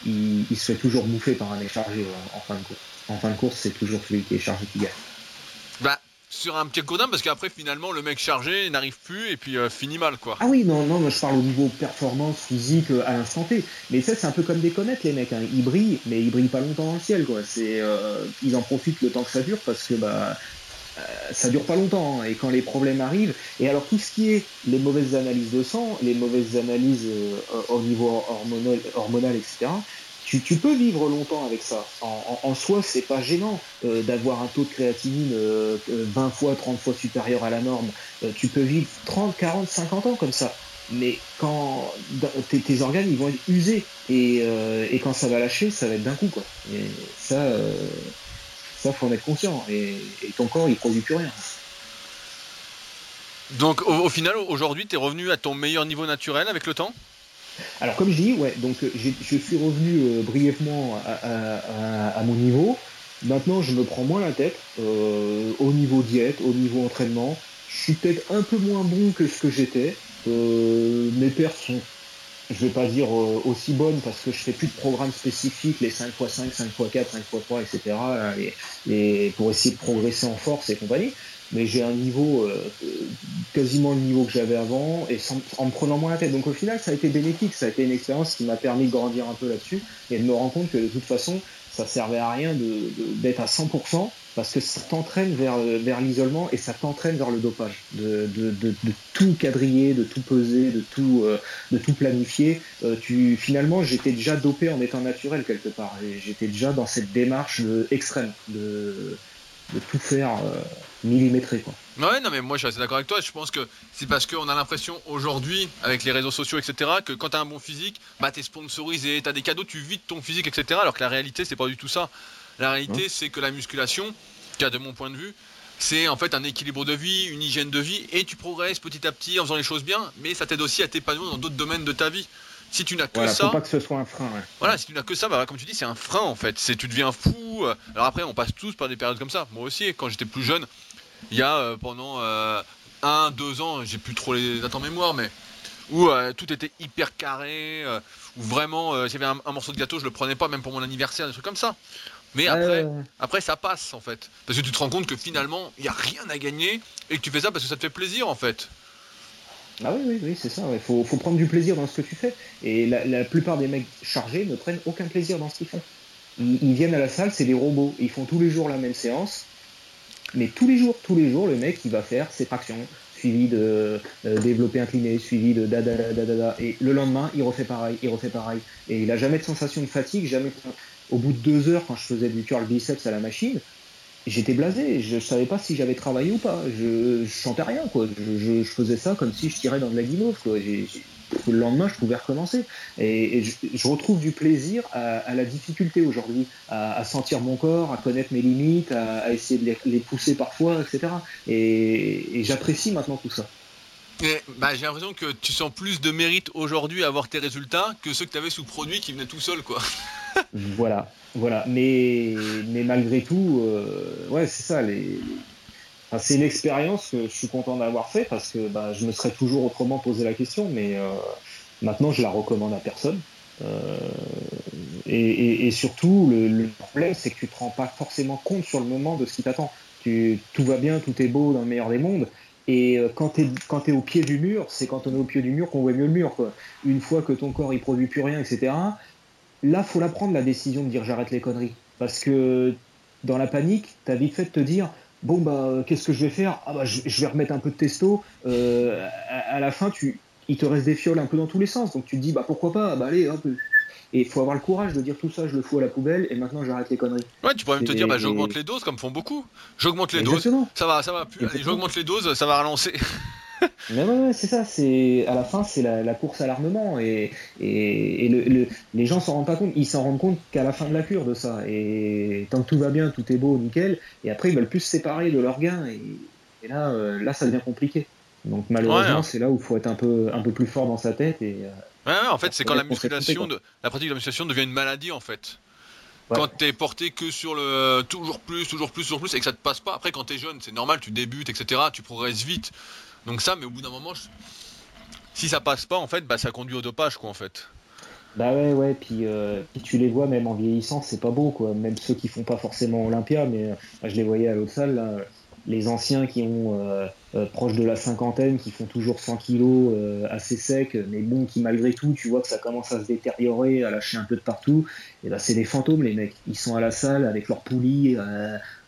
Il, se fait toujours bouffer par un mec chargé euh, en fin de course. En fin de course, c'est toujours celui qui est chargé qui gagne. Sur un petit codin parce qu'après finalement le mec chargé n'arrive plus et puis euh, finit mal quoi. Ah oui non non je parle au niveau performance physique euh, à l'instant T. Mais ça c'est un peu comme des comètes les mecs, hein. ils brillent mais ils brillent pas longtemps dans le ciel quoi. C'est euh, ils en profitent le temps que ça dure parce que bah ça dure pas longtemps hein. et quand les problèmes arrivent et alors tout ce qui est les mauvaises analyses de sang, les mauvaises analyses au niveau hormonal, hormonal etc tu, peux vivre longtemps avec ça. En, en, soi, c'est pas gênant euh, d'avoir un taux de créatinine 20 euh, fois, 30 fois supérieur à la norme. Euh, tu peux vivre 30, 40, 50 ans comme ça. Mais quand tes, organes ils vont être usés et, quand ça va lâcher, ça va être d'un coup quoi. Ça, ça faut en être conscient. Et, et, ton corps il produit plus rien. Donc au, au final, aujourd'hui, tu es revenu à ton meilleur niveau naturel avec le temps? Alors comme je dis, ouais, donc euh, je suis revenu euh, brièvement à, mon niveau. Maintenant, je me prends moins la tête euh, au niveau diète, au niveau entraînement. Je suis peut-être un peu moins bon que ce que j'étais. mes perfs sont, je vais pas dire aussi bonnes parce que je fais plus de programmes spécifiques, les 5x5, 5x4, 5x3, etc. et pour essayer de progresser en force et compagnie mais j'ai un niveau euh, quasiment le niveau que j'avais avant et sans, en me prenant moins la tête. Donc au final, ça a été bénéfique, ça a été une expérience qui m'a permis de grandir un peu là-dessus et de me rendre compte que de toute façon, ça servait à rien d'être de, à 100% parce que ça t'entraîne vers, vers l'isolement et ça t'entraîne vers le dopage, de, de, de, tout quadriller, de tout peser, de tout, euh, de tout planifier. Euh, tu, finalement, j'étais déjà dopé en étant naturel quelque part et j'étais déjà dans cette démarche extrême de de tout faire euh, millimétré quoi. Ouais non mais moi je suis assez d'accord avec toi, je pense que c'est parce qu'on a l'impression aujourd'hui avec les réseaux sociaux etc que quand t'as un bon physique, bah t'es sponsorisé, t'as des cadeaux, tu vides ton physique etc alors que la réalité c'est pas du tout ça. La réalité c'est que la musculation, cas de mon point de vue, c'est en fait un équilibre de vie, une hygiène de vie et tu progresses petit à petit en faisant les choses bien mais ça t'aide aussi à t'épanouir dans d'autres domaines de ta vie. Si tu n'as que ça. pas que ce soit un frein. Voilà, si tu n'as que ça, bah, comme tu dis, c'est un frein en fait. C'est tu deviens fou. Alors après, on passe tous par des périodes comme ça. Moi aussi, quand j'étais plus jeune, il y a euh, pendant euh, un, deux ans, j'ai plus trop les dates en mémoire, mais où euh, tout était hyper carré, où vraiment, s'il y avait un, morceau de gâteau, je le prenais pas, même pour mon anniversaire, des trucs comme ça. Mais après, après, ça passe en fait. Parce que tu te rends compte que finalement, il n'y a rien à gagner et que tu fais ça parce que ça te fait plaisir en fait. Ah oui, oui, oui, c'est ça. Il faut, faut, prendre du plaisir dans ce que tu fais. Et la, plupart des mecs chargés ne prennent aucun plaisir dans ce qu'ils font. Ils, viennent à la salle, c'est des robots. Ils font tous les jours la même séance. Mais tous les jours, tous les jours, le mec, il va faire ses tractions, suivi de euh, développer incliné, suivi de da, da da da da Et le lendemain, il refait pareil, il refait pareil. Et il a jamais de sensation de fatigue, jamais. Au bout de deux heures, quand je faisais du curl biceps à la machine, j'étais blasé, je, savais pas si j'avais travaillé ou pas, je, je chantais rien quoi, je, faisais ça comme si je tirais dans de la guimauve quoi. le lendemain, je pouvais recommencer. Et, je, retrouve du plaisir à, la difficulté aujourd'hui, à, sentir mon corps, à connaître mes limites, à, essayer de les, pousser parfois, etc. Et, j'apprécie maintenant tout ça. Bah, j'ai l'impression que tu sens plus de mérite aujourd'hui à avoir tes résultats que ceux que tu avais sous produit qui venaient tout seul, quoi. voilà, voilà. Mais, mais malgré tout, euh, ouais, c'est ça. Les, c'est une expérience que je suis content d'avoir fait parce que bah, je me serais toujours autrement posé la question, mais euh, maintenant je la recommande à personne. Euh, et, surtout, le, problème, c'est que tu te rends pas forcément compte sur le moment de ce qui t'attend. tout va bien, tout est beau dans le meilleur des mondes. Et quand tu es, au pied du mur, c'est quand on est au pied du mur qu'on voit mieux le mur. Une fois que ton corps il produit plus rien, etc., là, faut la prendre la décision de dire j'arrête les conneries. Parce que dans la panique, tu as vite fait de te dire bon, bah, qu'est-ce que je vais faire? Ah, bah, je, vais remettre un peu de testo. Euh, à, la fin, tu, il te reste des fioles un peu dans tous les sens. Donc tu te dis, bah, pourquoi pas? Bah, allez, hop. Et il faut avoir le courage de dire tout ça, je le fous à la poubelle et maintenant j'arrête les conneries. Ouais, tu pourrais même te dire, bah, j'augmente les doses comme font beaucoup. J'augmente les doses. Ça va, ça va. J'augmente les doses, ça va relancer. Mais ouais, c'est ça. C'est à la fin, c'est la, course à l'armement et, et, le, les gens s'en rendent pas compte. Ils s'en rendent compte qu'à la fin de la cure de ça. Et tant que tout va bien, tout est beau, nickel. Et après, ils veulent plus se séparer de leurs gains. Et, là, euh, là, ça devient compliqué. Donc malheureusement, c'est là où il faut être un peu, un peu plus fort dans sa tête. Et, euh, ouais, en fait, c'est quand la musculation, de, la pratique de la musculation devient une maladie en fait. Quand t'es porté que sur le toujours plus, toujours plus, toujours plus, et que ça te passe pas. Après, quand t'es jeune, c'est normal, tu débutes, etc. Tu progresses vite. Donc ça, mais au bout d'un moment, si ça passe pas, en fait, bah, ça conduit au dopage, quoi, en fait. Bah ouais, ouais, puis, euh, tu les vois même en vieillissant, c'est pas beau, quoi. Même ceux qui font pas forcément Olympia, mais euh, je les voyais à l'autre salle, là, les anciens qui ont euh, euh, proche de la cinquantaine, qui font toujours 100 kilos assez secs, mais bon, qui malgré tout, tu vois que ça commence à se détériorer, à lâcher un peu de partout, et bah c'est des fantômes les mecs. Ils sont à la salle avec leurs poulies,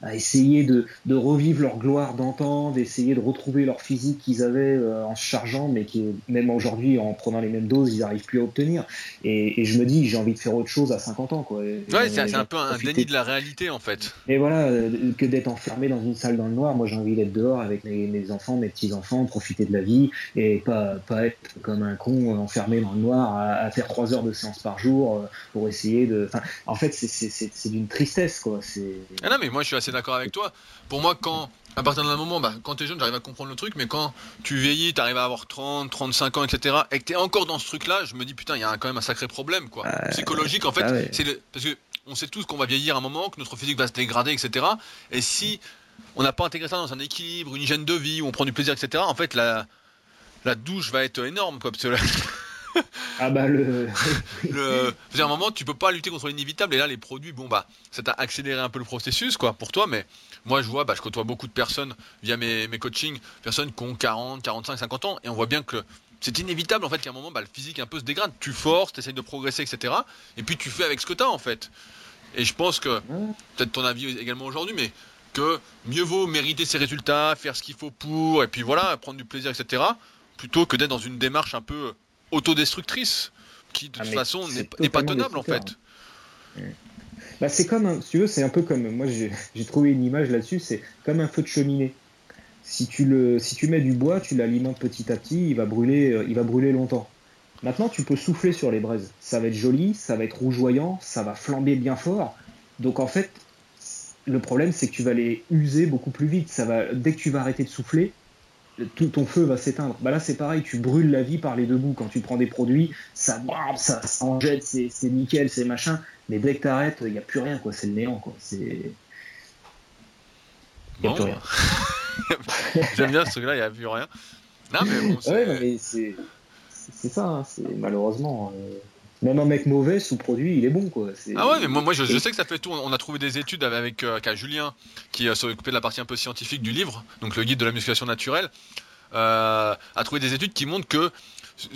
à essayer de, de, revivre leur gloire d'antan, d'essayer de retrouver leur physique qu'ils avaient euh, en se chargeant, mais qui même aujourd'hui en prenant les mêmes doses, ils n'arrivent plus à obtenir. Et, et je me dis, j'ai envie de faire autre chose à 50 ans. Quoi. ouais, c'est un peu un déni de la réalité en fait. Et voilà, euh, que d'être enfermé dans une salle dans le noir, moi j'ai envie d'être dehors avec mes, mes enfants, mes petits-enfants, profiter de la vie et pas, pas être comme un con euh, enfermé dans le noir à, faire 3 heures de séance par jour pour essayer de... Enfin, en fait, c'est d'une tristesse. Quoi. Ah non, mais moi je suis assez d'accord avec toi. Pour moi, quand, à partir d'un moment, bah, quand tu es jeune, j'arrive à comprendre le truc, mais quand tu vieillis, tu arrives à avoir 30, 35 ans, etc., et que tu es encore dans ce truc-là, je me dis, putain, il y a quand même un sacré problème, quoi. Psychologique, en fait. Ah c'est le... Parce que on sait tous qu'on va vieillir à un moment, que notre physique va se dégrader, etc. Et si on n'a pas intégré ça dans un équilibre, une hygiène de vie, où on prend du plaisir, etc., en fait, la, la douche va être énorme, quoi. Parce que ah bah le. le... à un moment, tu peux pas lutter contre l'inévitable. Et là, les produits, bon bah, ça t'a accéléré un peu le processus, quoi, pour toi. Mais moi, je vois, bah, je côtoie beaucoup de personnes via mes, mes coachings, personnes qui ont 40, 45, 50 ans, et on voit bien que c'est inévitable en fait qu'à un moment, bah, le physique un peu se dégrade. Tu forces, tu essayes de progresser, etc. Et puis tu fais avec ce que tu as en fait. Et je pense que, peut-être ton avis également aujourd'hui, mais que mieux vaut mériter ses résultats, faire ce qu'il faut pour, et puis voilà, prendre du plaisir, etc. Plutôt que d'être dans une démarche un peu autodestructrice, qui de ah, toute façon n'est pas tenable en fait. Bah, c'est comme, un, si tu veux, c'est un peu comme, moi j'ai trouvé une image là-dessus, c'est comme un feu de cheminée. Si tu, le, si tu mets du bois, tu l'alimentes petit à petit, il va brûler, euh, il va brûler longtemps. Maintenant, tu peux souffler sur les braises. Ça va être joli, ça va être rougeoyant, ça va flamber bien fort. Donc en fait, le problème, c'est que tu vas les user beaucoup plus vite. Ça va, dès que tu vas arrêter de souffler, tout ton feu va s'éteindre. Bah là, c'est pareil, tu brûles la vie par les deux bouts. Quand tu prends des produits, ça, ça, en jette, c'est nickel, c'est machin. Mais dès que t'arrêtes, il n'y a plus rien, quoi. C'est le néant, quoi. C'est. Il n'y a plus rien. J'aime bien ce truc-là, il n'y a plus rien. Non, mais bon, c'est. c'est ça, hein, c'est malheureusement. Euh, même un mec mauvais sous produit, il est bon quoi. Ah ouais, mais moi, moi je, sais que ça fait tout. On a trouvé des études avec, euh, Julien qui euh, s'est occupé de la partie un peu scientifique du livre, donc le guide de la musculation naturelle, euh, a trouvé des études qui montrent que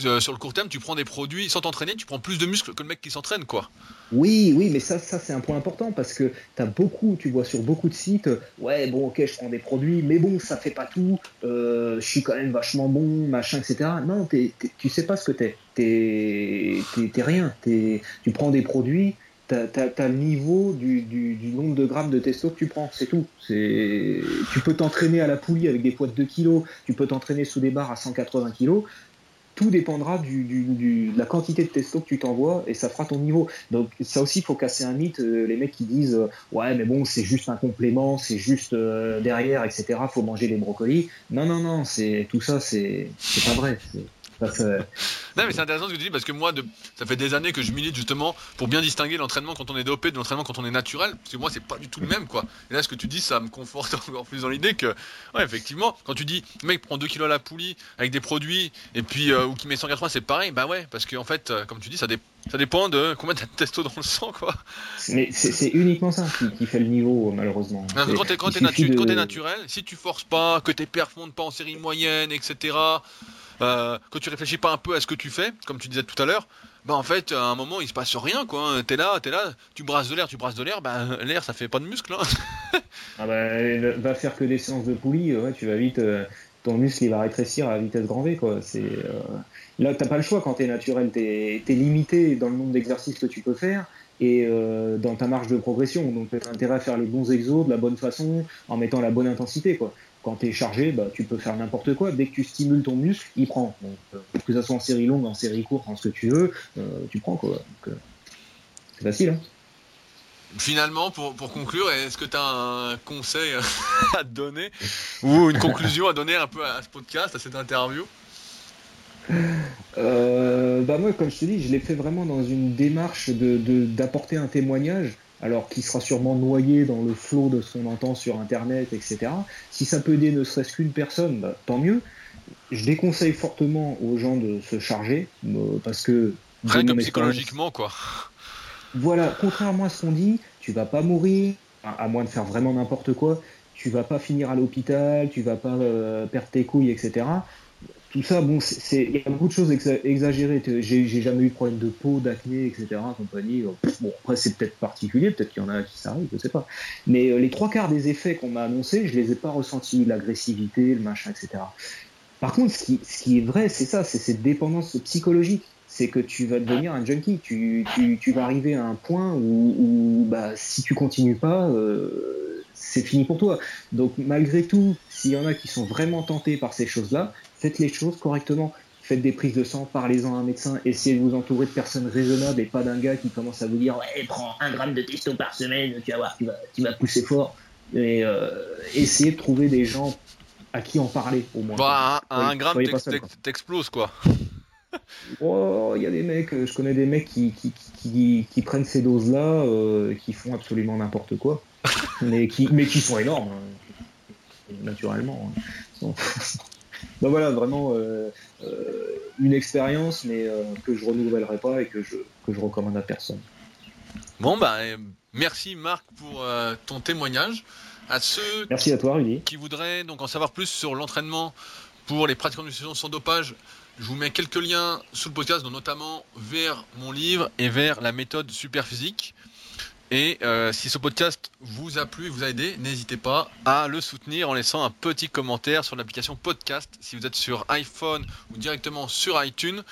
euh, sur le court terme, tu prends des produits sans t'entraîner, tu prends plus de muscles que le mec qui s'entraîne, quoi. Oui, oui, mais ça, c'est un point important parce que tu as beaucoup, tu vois sur beaucoup de sites, ouais, bon, ok, je prends des produits, mais bon, ça fait pas tout, euh, je suis quand même vachement bon, machin, etc. Non, tu tu sais pas ce que t'es. T'es rien. Es, tu prends des produits, tu as, le niveau du, nombre de grammes de testo que tu prends, c'est tout. Tu peux t'entraîner à la poulie avec des poids de 2 kg, tu peux t'entraîner sous des barres à 180 kg, tout dépendra de la quantité de testo que tu t'envoies et ça fera ton niveau. Donc ça aussi, il faut casser un mythe. Euh, les mecs qui disent euh, ouais, mais bon, c'est juste un complément, c'est juste euh, derrière, etc. Faut manger les brocolis. Non, non, non, c'est tout ça, c'est pas vrai. Non, mais c'est intéressant ce que tu dis parce que moi, de... ça fait des années que je milite justement pour bien distinguer l'entraînement quand on est dopé de l'entraînement quand on est naturel. Parce que moi, c'est pas du tout le même quoi. Et là, ce que tu dis, ça me conforte encore plus dans l'idée que, ouais, effectivement, quand tu dis, le mec prend 2 kilos à la poulie avec des produits et puis, euh, ou qui met 180, c'est pareil. Bah ouais, parce qu'en en fait, euh, comme tu dis, ça, ça dépend de combien de testo dans le sang quoi. Mais c'est uniquement ça qui, fait le niveau, malheureusement. quand t'es es naturel, si tu forces pas, que tes perfs montent pas en série moyenne, etc. Euh, quand tu réfléchis pas un peu à ce que tu fais, comme tu disais tout à l'heure, bah en fait, à un moment, il se passe rien, quoi. Hein. T'es là, t'es là, tu brasses de l'air, tu brasses de l'air, bah l'air, ça fait pas de muscle. Hein. ah bah, va faire que des séances de poulie, ouais, tu vas vite, euh, ton muscle, il va rétrécir à vitesse grand V, quoi. C'est, euh... Là, t'as pas le choix quand t'es naturel, t'es es limité dans le nombre d'exercices que tu peux faire et euh, dans ta marge de progression. Donc, t'as intérêt à faire les bons exos de la bonne façon, en mettant la bonne intensité, quoi quand tu es chargé, bah, tu peux faire n'importe quoi. Dès que tu stimules ton muscle, il prend. Euh, que ça soit en série longue, en série courte, en ce que tu veux, euh, tu prends quoi. Euh, c'est facile. Hein. Finalement, pour, conclure, est-ce que tu as un conseil à donner? Ou une conclusion à donner un peu à ce podcast, à cette interview? Bah moi, comme je te dis, je l'ai fait vraiment dans une démarche d'apporter un témoignage alors qui sera sûrement noyé dans le flot de ce qu'on entend sur Internet, etc. Si ça peut aider ne serait-ce qu'une personne, bah, tant mieux. Je déconseille fortement aux gens de se charger, euh, parce que... Rien que psychologiquement, quoi. Voilà, contrairement à ce qu'on dit, tu vas pas mourir, à moins de faire vraiment n'importe quoi, tu vas pas finir à l'hôpital, tu vas pas euh, perdre tes couilles, etc tout ça, bon, c'est, il y a beaucoup de choses exagérées. J'ai, jamais eu de problème de peau, d'acné, etc. Compagnie. Bon, après, c'est peut-être particulier, peut-être qu'il y en a qui s'arrivent, je sais pas. Mais euh, les trois quarts des effets qu'on m'a annoncés, je les ai pas ressentis, l'agressivité, le machin, etc. Par contre, ce qui, ce qui est vrai, c'est ça, c'est cette dépendance psychologique. C'est que tu vas devenir un junkie. Tu, tu, tu vas arriver à un point où, où bah, si tu continues pas, euh, c'est fini pour toi. Donc, malgré tout, s'il y en a qui sont vraiment tentés par ces choses-là, faites les choses correctement. Faites des prises de sang, parlez-en à un médecin, essayez de vous entourer de personnes raisonnables et pas d'un gars qui commence à vous dire Ouais, prends un gramme de testo par semaine, tu vas voir, tu vas, pousser fort. Et euh, essayez de trouver des gens à qui en parler au moins. Bah, un, gramme t'explose quoi. Oh, il y a des mecs, je connais des mecs qui, qui, prennent ces doses-là, euh, qui font absolument n'importe quoi, mais qui, mais qui sont énormes, hein. naturellement. Hein. Donc voilà, vraiment euh, euh, une expérience, mais euh, que je renouvellerai pas et que je, que je recommande à personne. Bon, bah, merci Marc pour ton témoignage. À ceux merci à toi, qui voudraient donc en savoir plus sur l'entraînement pour les pratiquants de nutrition sans dopage, je vous mets quelques liens sous le podcast, notamment vers mon livre et vers la méthode super physique. Et euh, si ce podcast vous a plu, vous a aidé, n'hésitez pas à le soutenir en laissant un petit commentaire sur l'application podcast si vous êtes sur iPhone ou directement sur iTunes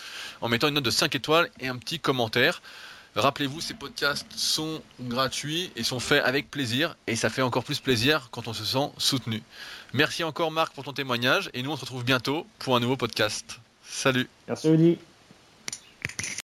en mettant une note de 5 étoiles et un petit commentaire. Rappelez-vous, ces podcasts sont gratuits et sont faits avec plaisir et ça fait encore plus plaisir quand on se sent soutenu. Merci encore Marc pour ton témoignage et nous on se retrouve bientôt pour un nouveau podcast. Salut. Merci Rudy.